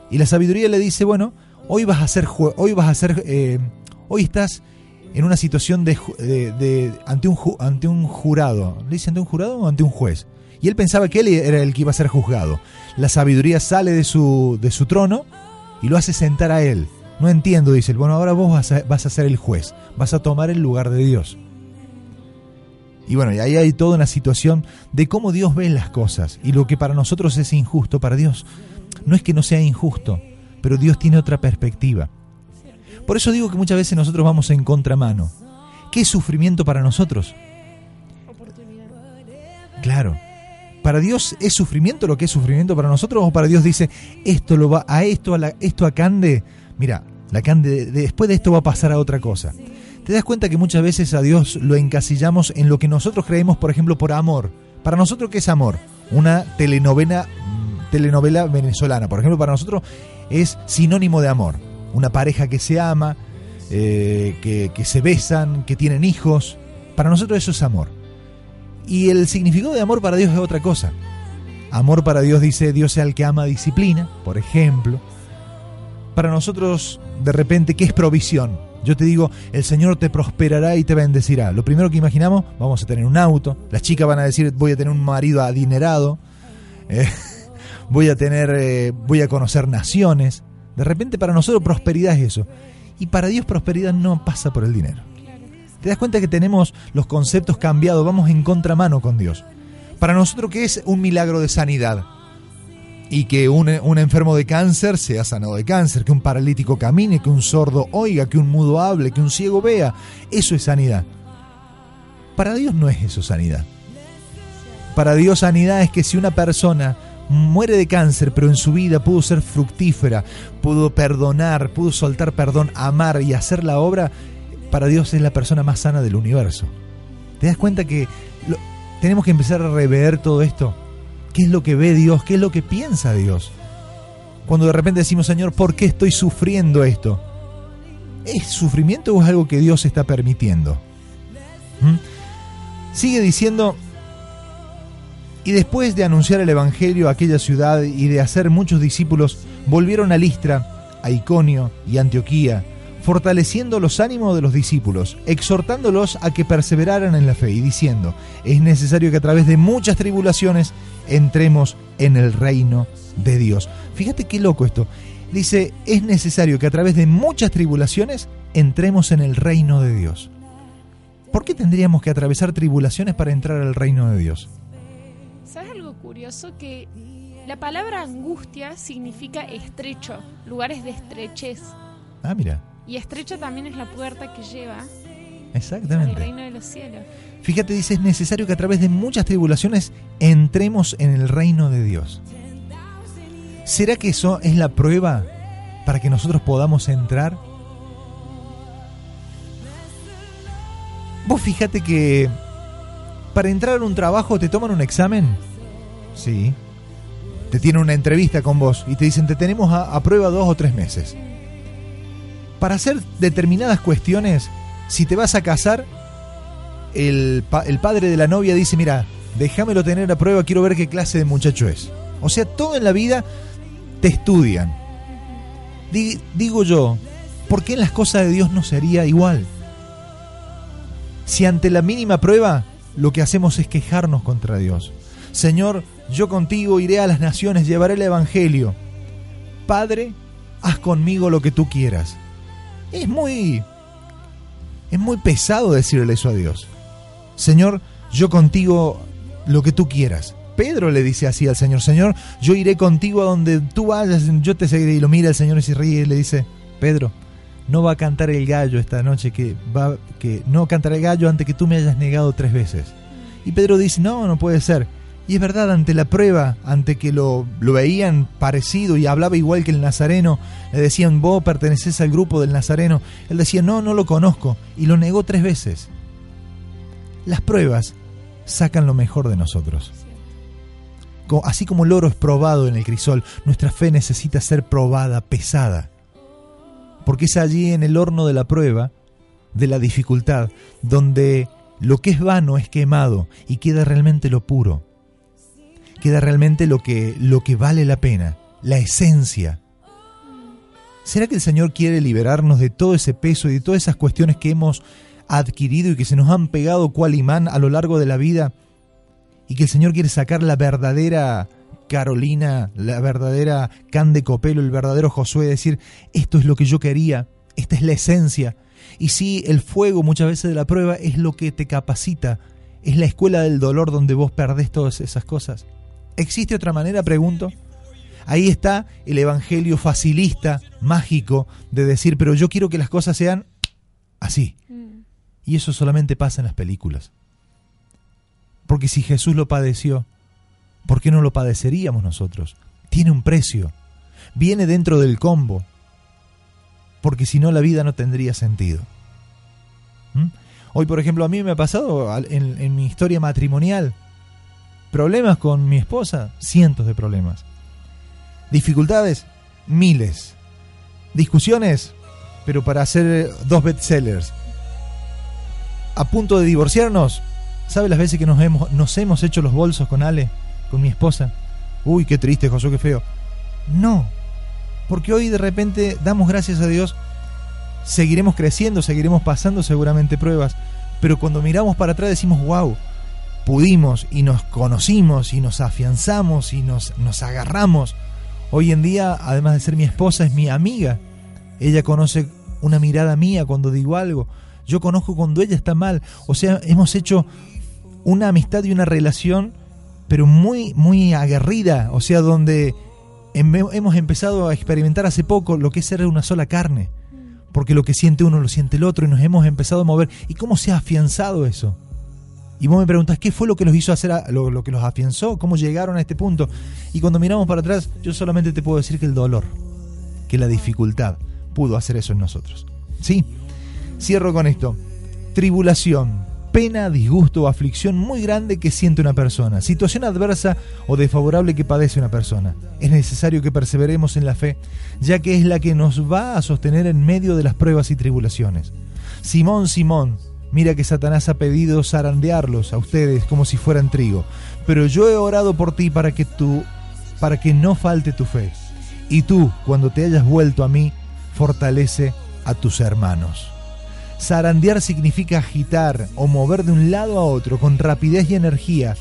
y la sabiduría le dice, bueno, hoy vas a ser, hoy vas a ser, eh, hoy estás en una situación de, de- ante, un, ante un jurado. ¿Le dice ante un jurado o ante un juez? Y él pensaba que él era el que iba a ser juzgado. La sabiduría sale de su, de su trono y lo hace sentar a él. No entiendo, dice él. Bueno, ahora vos vas a, vas a ser el juez. Vas a tomar el lugar de Dios. Y bueno, y ahí hay toda una situación de cómo Dios ve las cosas. Y lo que para nosotros es injusto, para Dios no es que no sea injusto, pero Dios tiene otra perspectiva. Por eso digo que muchas veces nosotros vamos en contramano. ¿Qué es sufrimiento para nosotros? Claro. Para Dios es sufrimiento lo que es sufrimiento para nosotros o para Dios dice esto lo va a esto a la, esto a Cande, mira, la Cande de- después de esto va a pasar a otra cosa. ¿Te das cuenta que muchas veces a Dios lo encasillamos en lo que nosotros creemos, por ejemplo, por amor? Para nosotros qué es amor? Una telenovela mm, telenovela venezolana, por ejemplo, para nosotros es sinónimo de amor. Una pareja que se ama, eh, que, que se besan, que tienen hijos. Para nosotros eso es amor. Y el significado de amor para Dios es otra cosa. Amor para Dios dice Dios es el que ama disciplina, por ejemplo. Para nosotros, de repente, ¿qué es provisión? Yo te digo, el Señor te prosperará y te bendecirá. Lo primero que imaginamos, vamos a tener un auto. Las chicas van a decir, voy a tener un marido adinerado. eh, voy a tener, eh, voy a conocer naciones. De repente para nosotros prosperidad es eso. Y para Dios prosperidad no pasa por el dinero. ¿Te das cuenta que tenemos los conceptos cambiados? Vamos en contramano con Dios. Para nosotros, ¿qué es un milagro de sanidad? Y que un, enfermo de cáncer sea sanado de cáncer, que un paralítico camine, que un sordo oiga, que un mudo hable, que un ciego vea. Eso es sanidad. Para Dios no es eso sanidad. Para Dios sanidad es que si una persona muere de cáncer, pero en su vida pudo ser fructífera, pudo perdonar, pudo soltar perdón, amar y hacer la obra, para Dios es la persona más sana del universo. ¿Te das cuenta que lo- tenemos que empezar a rever todo esto? ¿Qué es lo que ve Dios? ¿Qué es lo que piensa Dios? Cuando de repente decimos, Señor, ¿por qué estoy sufriendo esto? ¿Es sufrimiento o es algo que Dios está permitiendo? ¿Mm? Sigue diciendo, y después de anunciar el Evangelio a aquella ciudad y de hacer muchos discípulos, volvieron a Listra, a Iconio y Antioquía, fortaleciendo los ánimos de los discípulos, exhortándolos a que perseveraran en la fe y diciendo, es necesario que a través de muchas tribulaciones entremos en el reino de Dios. Fíjate qué loco esto. Dice, es necesario que a través de muchas tribulaciones entremos en el reino de Dios. ¿Por qué tendríamos que atravesar tribulaciones para entrar al reino de Dios? ¿Sabes algo curioso? Que la palabra angustia significa estrecho, lugares de estrechez. Ah, mira, Y estrecha también es la puerta que lleva al exactamente. reino de los cielos. Fíjate, dice, es necesario que a través de muchas tribulaciones entremos en el reino de Dios. ¿Será que eso es la prueba para que nosotros podamos entrar? Vos fíjate que para entrar a un trabajo te toman un examen. Sí. te tienen una entrevista con vos y te dicen te tenemos a, a prueba dos o tres meses. Para hacer determinadas cuestiones, si te vas a casar, el, pa- el padre de la novia dice, mira, déjamelo tener a prueba, quiero ver qué clase de muchacho es. O sea, todo en la vida te estudian. Di- digo yo, ¿por qué en las cosas de Dios no sería igual? Si ante la mínima prueba lo que hacemos es quejarnos contra Dios. Señor, yo contigo iré a las naciones, llevaré el Evangelio. Padre, haz conmigo lo que tú quieras. Es muy... Es muy pesado decirle eso a Dios. Señor, yo contigo lo que tú quieras. Pedro le dice así al Señor, Señor, yo iré contigo a donde tú vayas, yo te seguiré. Y lo mira el Señor y se ríe y le dice, Pedro, no va a cantar el gallo esta noche, que va, que no cantará el gallo antes que tú me hayas negado tres veces. Y Pedro dice, no, no puede ser. Y es verdad, ante la prueba, ante que lo, lo veían parecido y hablaba igual que el Nazareno, le decían, vos perteneces al grupo del Nazareno. Él decía, no, no lo conozco. Y lo negó tres veces. Las pruebas sacan lo mejor de nosotros. Así como el oro es probado en el crisol, nuestra fe necesita ser probada, pesada. Porque es allí en el horno de la prueba, de la dificultad, donde lo que es vano es quemado y queda realmente lo puro. Queda realmente lo que, lo que vale la pena, la esencia. ¿Será que el Señor quiere liberarnos de todo ese peso y de todas esas cuestiones que hemos adquirido y que se nos han pegado cual imán a lo largo de la vida? Y que el Señor quiere sacar la verdadera Carolina, la verdadera Can de Copelo, el verdadero Josué, decir, esto es lo que yo quería, esta es la esencia. Y sí, el fuego muchas veces de la prueba es lo que te capacita, es la escuela del dolor donde vos perdés todas esas cosas. ¿Existe otra manera? Pregunto. Ahí está el evangelio facilista, mágico, de decir, pero yo quiero que las cosas sean así. Y eso solamente pasa en las películas. Porque si Jesús lo padeció, ¿por qué no lo padeceríamos nosotros? Tiene un precio. Viene dentro del combo. Porque si no, la vida no tendría sentido. ¿Mm? Hoy, por ejemplo, a mí me ha pasado en mi historia matrimonial. Problemas con mi esposa, cientos de problemas. Dificultades, miles. Discusiones, pero para hacer eh, dos bestsellers. A punto de divorciarnos, ¿sabe las veces que nos hemos, nos hemos hecho los bolsos con Ale, con mi esposa? Uy, qué triste, Josué, qué feo. No, porque hoy de repente damos gracias a Dios, seguiremos creciendo, seguiremos pasando seguramente pruebas, pero cuando miramos para atrás decimos, wow, pudimos y nos conocimos y nos afianzamos y nos, nos agarramos. Hoy en día, además de ser mi esposa, es mi amiga. Ella conoce una mirada mía cuando digo algo. Yo conozco cuando ella está mal. O sea, hemos hecho una amistad y una relación, pero muy, muy aguerrida. O sea, donde em- hemos empezado a experimentar hace poco lo que es ser una sola carne. Porque lo que siente uno lo siente el otro y nos hemos empezado a mover. ¿Y cómo se ha afianzado eso? Y vos me preguntás, ¿qué fue lo que los hizo hacer, lo, lo que los afianzó? ¿Cómo llegaron a este punto? Y cuando miramos para atrás, yo solamente te puedo decir que el dolor, que la dificultad pudo hacer eso en nosotros. ¿Sí? Cierro con esto. Tribulación, pena, disgusto o aflicción muy grande que siente una persona, situación adversa o desfavorable que padece una persona. Es necesario que perseveremos en la fe, ya que es la que nos va a sostener en medio de las pruebas y tribulaciones. Simón, Simón, mira que Satanás ha pedido zarandearlos a ustedes como si fueran trigo, pero yo he orado por ti para que tú para que no falte tu fe. Y tú, cuando te hayas vuelto a mí, fortalece a tus hermanos. Zarandear significa agitar o mover de un lado a otro con rapidez y energía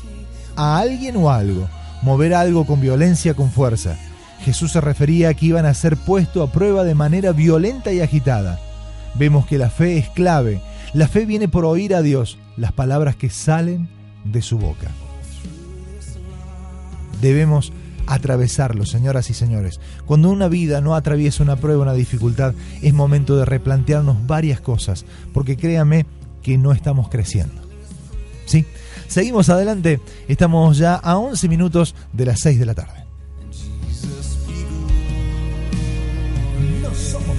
a alguien o algo, mover algo con violencia, con fuerza. Jesús se refería a que iban a ser puestos a prueba de manera violenta y agitada. Vemos que la fe es clave. La fe viene por oír a Dios, las palabras que salen de su boca. Debemos atravesarlo, señoras y señores. Cuando una vida no atraviesa una prueba, una dificultad, es momento de replantearnos varias cosas, porque créame que no estamos creciendo. ¿Sí? Seguimos adelante, estamos ya a 11 minutos de las 6 de la tarde. No somos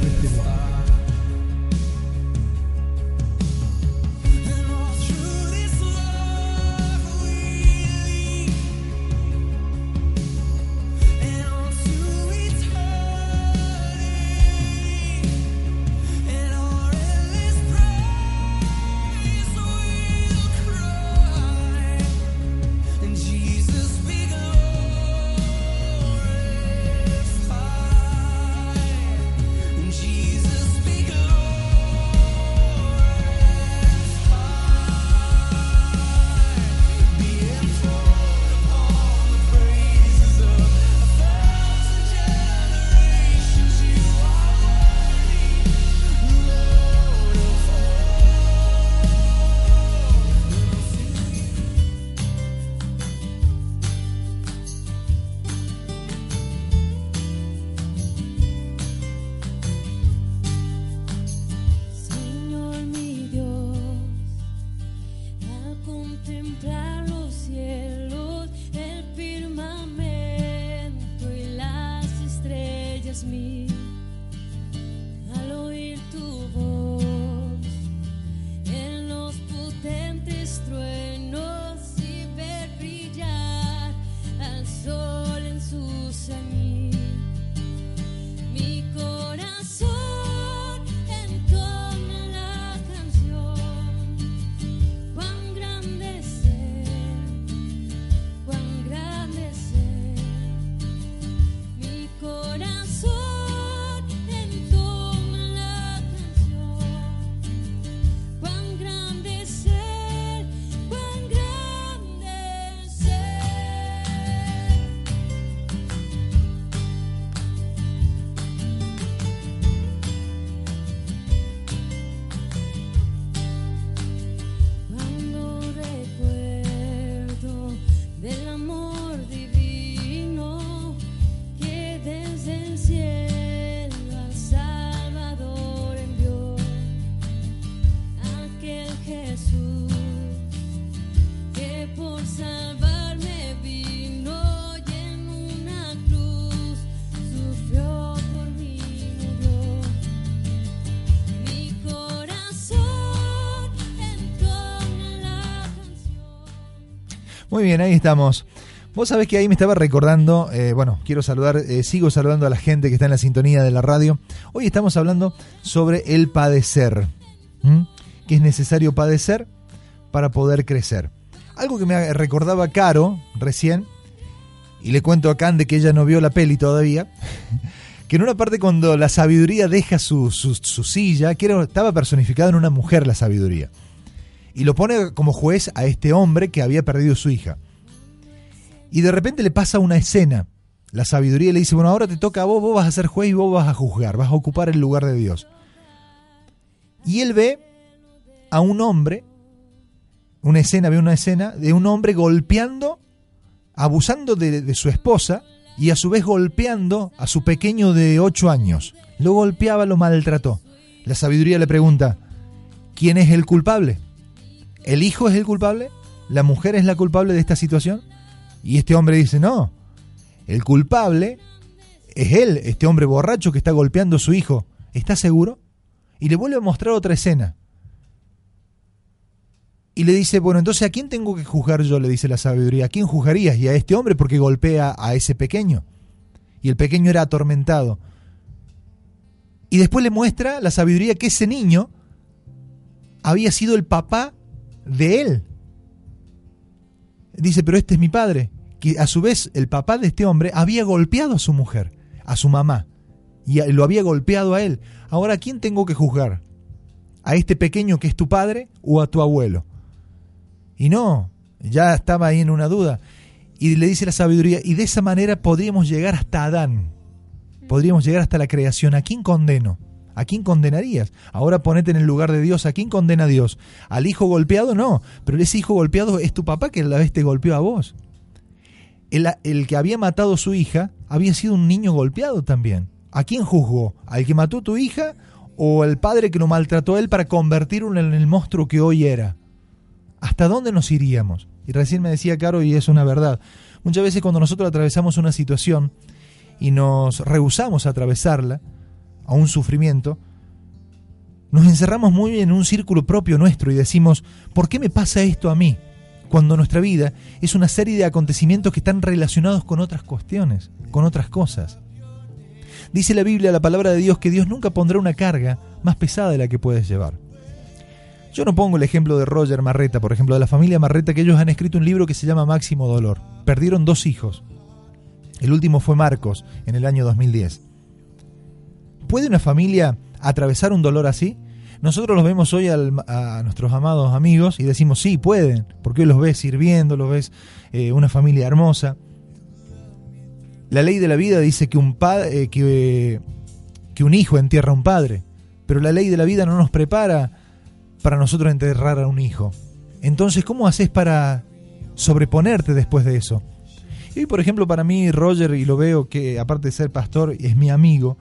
Muy bien, ahí estamos. Vos sabés que ahí me estaba recordando, eh, bueno, quiero saludar, eh, sigo saludando a la gente que está en la sintonía de la radio. Hoy estamos hablando sobre el padecer, que es necesario padecer para poder crecer. Algo que me recordaba Caro recién, y le cuento a Can de que ella no vio la peli todavía, que en una parte cuando la sabiduría deja su, silla, que estaba personificada en una mujer la sabiduría, y lo pone como juez a este hombre que había perdido su hija. Y de repente le pasa una escena. La sabiduría le dice, bueno, ahora te toca a vos, vos vas a ser juez y vos vas a juzgar, vas a ocupar el lugar de Dios. Y él ve a un hombre, una escena, ve una escena de un hombre golpeando, abusando de, su esposa y a su vez golpeando a su pequeño de 8 años. Lo golpeaba, lo maltrató. La sabiduría le pregunta, ¿quién es el culpable? ¿El hijo es el culpable? ¿La mujer es la culpable de esta situación? Y este hombre dice, no, el culpable es él, este hombre borracho que está golpeando a su hijo. ¿Estás seguro? Y le vuelve a mostrar otra escena. Y le dice, bueno, entonces ¿a quién tengo que juzgar yo? Le dice la sabiduría. ¿A quién juzgarías? Y a este hombre porque golpea a ese pequeño. Y el pequeño era atormentado. Y después le muestra la sabiduría que ese niño había sido el papá de él. Dice, pero este es mi padre. Que a su vez el papá de este hombre había golpeado a su mujer, a su mamá. Y lo había golpeado a él. Ahora, ¿a quién tengo que juzgar? ¿A este pequeño que es tu padre o a tu abuelo? Y no, ya estaba ahí en una duda. Y le dice la sabiduría, y de esa manera podríamos llegar hasta Adán. Podríamos llegar hasta la creación. ¿A quién condeno? ¿A quién condenarías? Ahora ponete en el lugar de Dios. ¿A quién condena a Dios? ¿Al hijo golpeado? No. Pero ese hijo golpeado es tu papá que la vez te golpeó a vos. El, el que había matado a su hija había sido un niño golpeado también. ¿A quién juzgó? ¿Al que mató a tu hija o al padre que lo maltrató a él para convertirlo en el monstruo que hoy era? ¿Hasta dónde nos iríamos? Y recién me decía Caro, y es una verdad. Muchas veces cuando nosotros atravesamos una situación y nos rehusamos a atravesarla, a un sufrimiento, nos encerramos muy en un círculo propio nuestro y decimos, ¿por qué me pasa esto a mí? Cuando nuestra vida es una serie de acontecimientos que están relacionados con otras cuestiones, con otras cosas. Dice la Biblia, la palabra de Dios, que Dios nunca pondrá una carga más pesada de la que puedes llevar. Yo no pongo el ejemplo de Roger Marreta, por ejemplo, de la familia Marreta, que ellos han escrito un libro que se llama Máximo Dolor. Perdieron dos hijos. El último fue Marcos, en el año 2010. ¿Puede una familia atravesar un dolor así? Nosotros los vemos hoy al- a nuestros amados amigos y decimos, sí, pueden, porque hoy los ves sirviendo, los ves eh, una familia hermosa. La ley de la vida dice que un, pa- eh, que, que un hijo entierra a un padre, pero la ley de la vida no nos prepara para nosotros enterrar a un hijo. Entonces, ¿cómo haces para sobreponerte después de eso? Y por ejemplo, para mí, Roger, y lo veo que aparte de ser pastor, es mi amigo.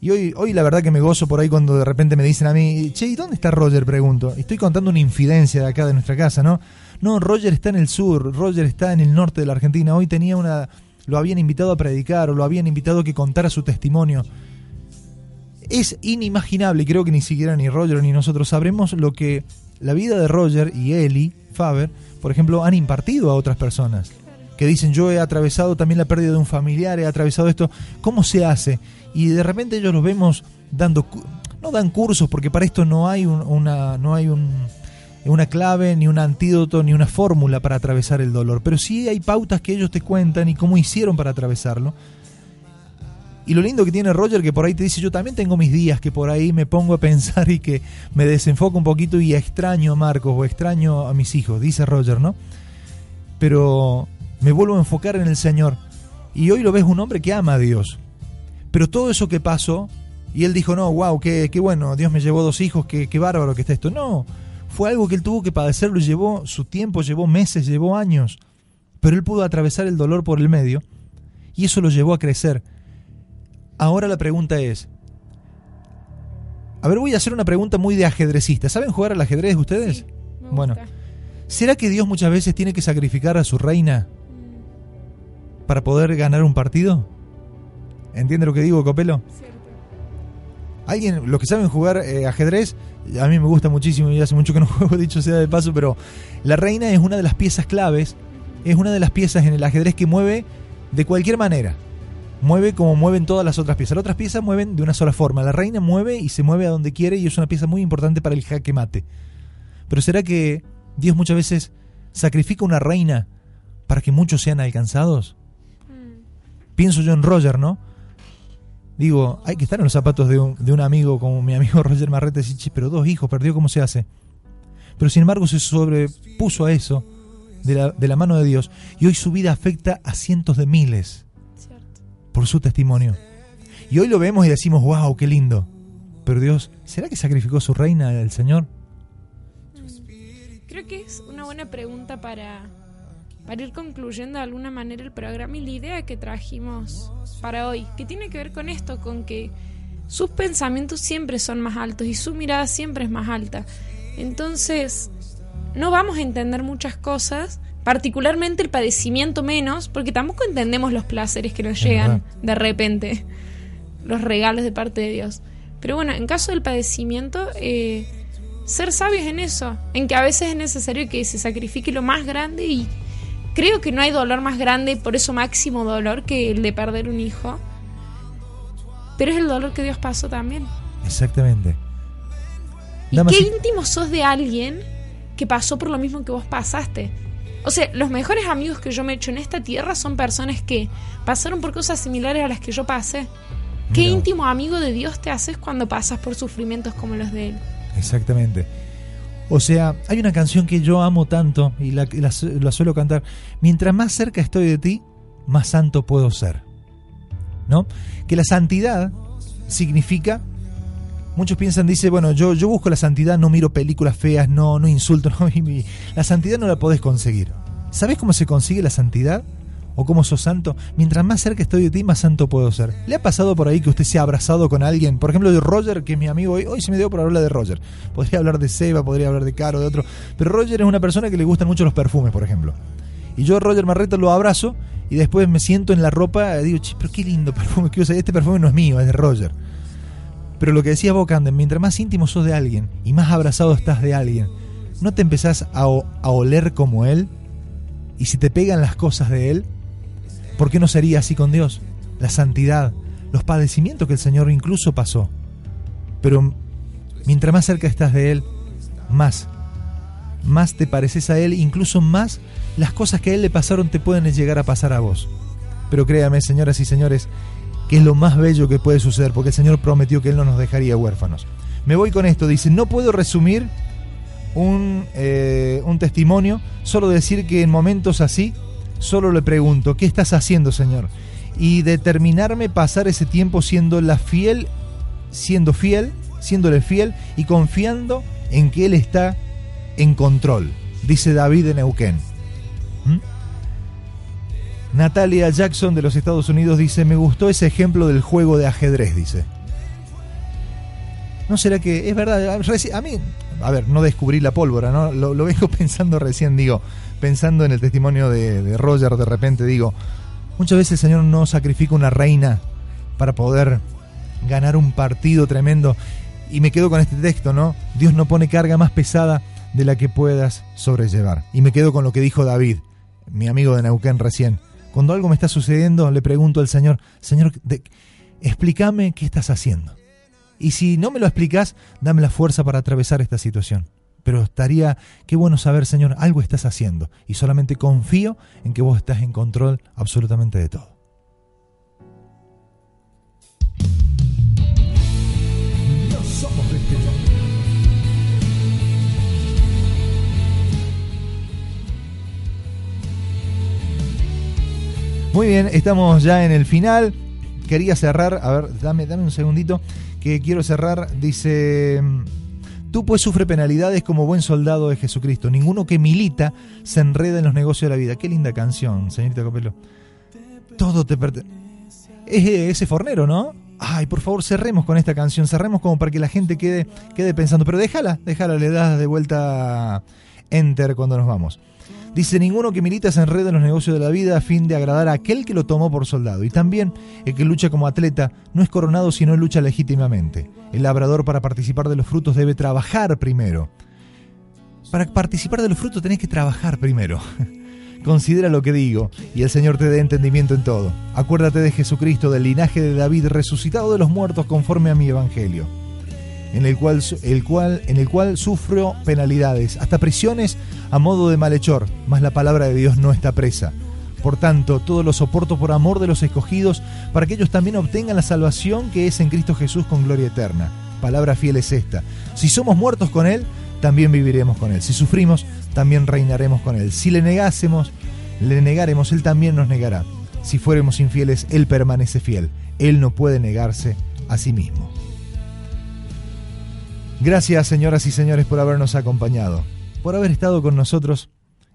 Y hoy, hoy la verdad que me gozo por ahí cuando de repente me dicen a mí, che, ¿y dónde está Roger? Pregunto. Estoy contando una infidencia de acá de nuestra casa, ¿no? No, Roger está en el sur, Roger está en el norte de la Argentina. Hoy tenía una. Lo habían invitado a predicar o lo habían invitado a que contara su testimonio. Es inimaginable, y creo que ni siquiera ni Roger ni nosotros sabremos lo que la vida de Roger y Eli Faber, por ejemplo, han impartido a otras personas. Que dicen, yo he atravesado también la pérdida de un familiar, he atravesado esto, ¿cómo se hace? Y de repente ellos los vemos dando, no dan cursos, porque para esto no hay un- una, no hay un, una clave, ni un antídoto, ni una fórmula para atravesar el dolor, pero sí hay pautas que ellos te cuentan y cómo hicieron para atravesarlo. Y lo lindo que tiene Roger que por ahí te dice, yo también tengo mis días que por ahí me pongo a pensar y que me desenfoco un poquito y extraño a Marcos o extraño a mis hijos, dice Roger, ¿no? Pero me vuelvo a enfocar en el Señor. Y hoy lo ves un hombre que ama a Dios. Pero todo eso que pasó, y él dijo, no, wow, qué, qué bueno, Dios me llevó dos hijos, qué, qué bárbaro que está esto. No, fue algo que él tuvo que padecerlo, llevó su tiempo, llevó meses, llevó años. Pero él pudo atravesar el dolor por el medio y eso lo llevó a crecer. Ahora la pregunta es, a ver, voy a hacer una pregunta muy de ajedrecista. ¿Saben jugar al ajedrez ustedes? Sí, me Bueno. ¿Será que Dios muchas veces tiene que sacrificar a su reina para poder ganar un partido? ¿Entiende lo que digo, Copelo? Cierto. Alguien, los que saben jugar eh, ajedrez, a mí me gusta muchísimo y hace mucho que no juego, dicho sea de paso, pero la reina es una de las piezas claves es una de las piezas en el ajedrez que mueve de cualquier manera. Mueve como mueven todas las otras piezas. Las otras piezas mueven de una sola forma. La reina mueve y se mueve a donde quiere y es una pieza muy importante para el jaque mate. Pero ¿será que Dios muchas veces sacrifica una reina para que muchos sean alcanzados? Pienso yo en Roger, ¿no? Digo, hay que estar en los zapatos de un, de un amigo como mi amigo Roger Marrete y decir, "Che, pero dos hijos, perdió, ¿cómo se hace? Pero sin embargo se sobrepuso a eso de la, de la mano de Dios y hoy su vida afecta a cientos de miles Cierto. por su testimonio. Y hoy lo vemos y decimos, wow, qué lindo. Pero Dios, ¿será que sacrificó su reina el Señor? Creo que es una buena pregunta para, para ir concluyendo de alguna manera el programa y la idea que trajimos para hoy, que tiene que ver con esto, con que sus pensamientos siempre son más altos y su mirada siempre es más alta. Entonces, no vamos a entender muchas cosas, particularmente el padecimiento menos, porque tampoco entendemos los placeres que nos llegan de repente, los regalos de parte de Dios. Pero bueno, en caso del padecimiento, eh, ser sabios en eso, en que a veces es necesario que se sacrifique lo más grande y creo que no hay dolor más grande, por eso máximo dolor, que el de perder un hijo. Pero es el dolor que Dios pasó también. Exactamente. ¿Y qué íntimo sos de alguien que pasó por lo mismo que vos pasaste? O sea, los mejores amigos que yo me he hecho en esta tierra son personas que pasaron por cosas similares a las que yo pasé. ¿Qué íntimo amigo de Dios te haces cuando pasas por sufrimientos como los de Él? Exactamente. O sea, hay una canción que yo amo tanto y la, la la suelo cantar. Mientras más cerca estoy de ti, más santo puedo ser. ¿No? Que la santidad significa. Muchos piensan, dice, bueno, yo, yo busco la santidad, no miro películas feas, no, no insulto, no, y mi- la santidad no la podés conseguir. ¿Sabes cómo se consigue la santidad? ¿O cómo sos santo? Mientras más cerca estoy de ti, más santo puedo ser. ¿Le ha pasado por ahí que usted se ha abrazado con alguien? Por ejemplo, de Roger, que es mi amigo hoy. Hoy se me dio por hablar de Roger. Podría hablar de Seba, podría hablar de Caro, de otro. Pero Roger es una persona que le gustan mucho los perfumes, por ejemplo. Y yo Roger Marreta lo abrazo y después me siento en la ropa y digo, che, pero qué lindo perfume que usa. Este perfume no es mío, es de Roger. Pero lo que decía vos, Canden, mientras más íntimo sos de alguien y más abrazado estás de alguien, ¿no te empezás a, a oler como él? Y si te pegan las cosas de él, ¿por qué no sería así con Dios? La santidad, los padecimientos que el Señor incluso pasó. Pero mientras más cerca estás de Él, más, más te pareces a Él, incluso más las cosas que a Él le pasaron te pueden llegar a pasar a vos. Pero créame, señoras y señores, que es lo más bello que puede suceder, porque el Señor prometió que Él no nos dejaría huérfanos. Me voy con esto, dice, no puedo resumir un, eh, un testimonio, solo decir que en momentos así, solo le pregunto, ¿qué estás haciendo, Señor? Y determinarme pasar ese tiempo siendo la fiel, siendo fiel, siéndole fiel y confiando en que Él está en control, dice David de Neuquén. ¿Mm? Natalia Jackson de los Estados Unidos dice, me gustó ese ejemplo del juego de ajedrez, dice. ¿No será que es verdad? A mí, a ver, no descubrí la pólvora, ¿no? Lo, lo pensando recién, digo, pensando en el testimonio de, Roger, de repente digo, muchas veces el Señor no sacrifica una reina para poder ganar un partido tremendo. Y me quedo con este texto, ¿no? Dios no pone carga más pesada de la que puedas sobrellevar. Y me quedo con lo que dijo David, mi amigo de Neuquén recién. Cuando algo me está sucediendo, le pregunto al Señor, Señor, explícame qué estás haciendo. Y si no me lo explicas, dame la fuerza para atravesar esta situación. Pero estaría, qué bueno saber, Señor, algo estás haciendo. Y solamente confío en que vos estás en control absolutamente de todo. No somos de este mundo. Muy bien, estamos ya en el final. Quería cerrar, a ver, dame, dame un segundito, que quiero cerrar. Dice, tú pues sufre penalidades como buen soldado de Jesucristo. Ninguno que milita se enreda en los negocios de la vida. Qué linda canción, señorita Copelo. Todo te pertenece. Es ese fornero, ¿no? Ay, por favor, cerremos con esta canción, cerremos como para que la gente quede, quede pensando. Pero déjala, déjala, le das de vuelta enter cuando nos vamos. Dice, ninguno que milita se enreda en los negocios de la vida a fin de agradar a aquel que lo tomó por soldado. Y también el que lucha como atleta no es coronado si no lucha legítimamente. El labrador para participar de los frutos debe trabajar primero. Para participar de los frutos tenés que trabajar primero. Considera lo que digo, y el Señor te dé entendimiento en todo. Acuérdate de Jesucristo, del linaje de David, resucitado de los muertos conforme a mi evangelio, en el cual, el cual, en el cual sufro penalidades, hasta prisiones a modo de malhechor, mas la palabra de Dios no está presa. Por tanto, todo lo soporto por amor de los escogidos, para que ellos también obtengan la salvación que es en Cristo Jesús con gloria eterna. Palabra fiel es esta. Si somos muertos con Él, también viviremos con Él. Si sufrimos, también reinaremos con Él. Si le negásemos, le negaremos, Él también nos negará. Si fuéramos infieles, Él permanece fiel. Él no puede negarse a sí mismo. Gracias, señoras y señores, por habernos acompañado, por haber estado con nosotros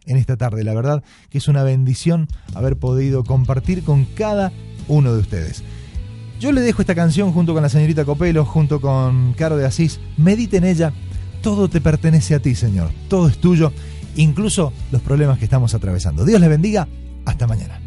en esta tarde. La verdad que es una bendición haber podido compartir con cada uno de ustedes. Yo le dejo esta canción junto con la señorita Copelo, junto con Caro de Asís. Medite en ella. Todo te pertenece a ti, Señor. Todo es tuyo, incluso los problemas que estamos atravesando. Dios les bendiga. Hasta mañana.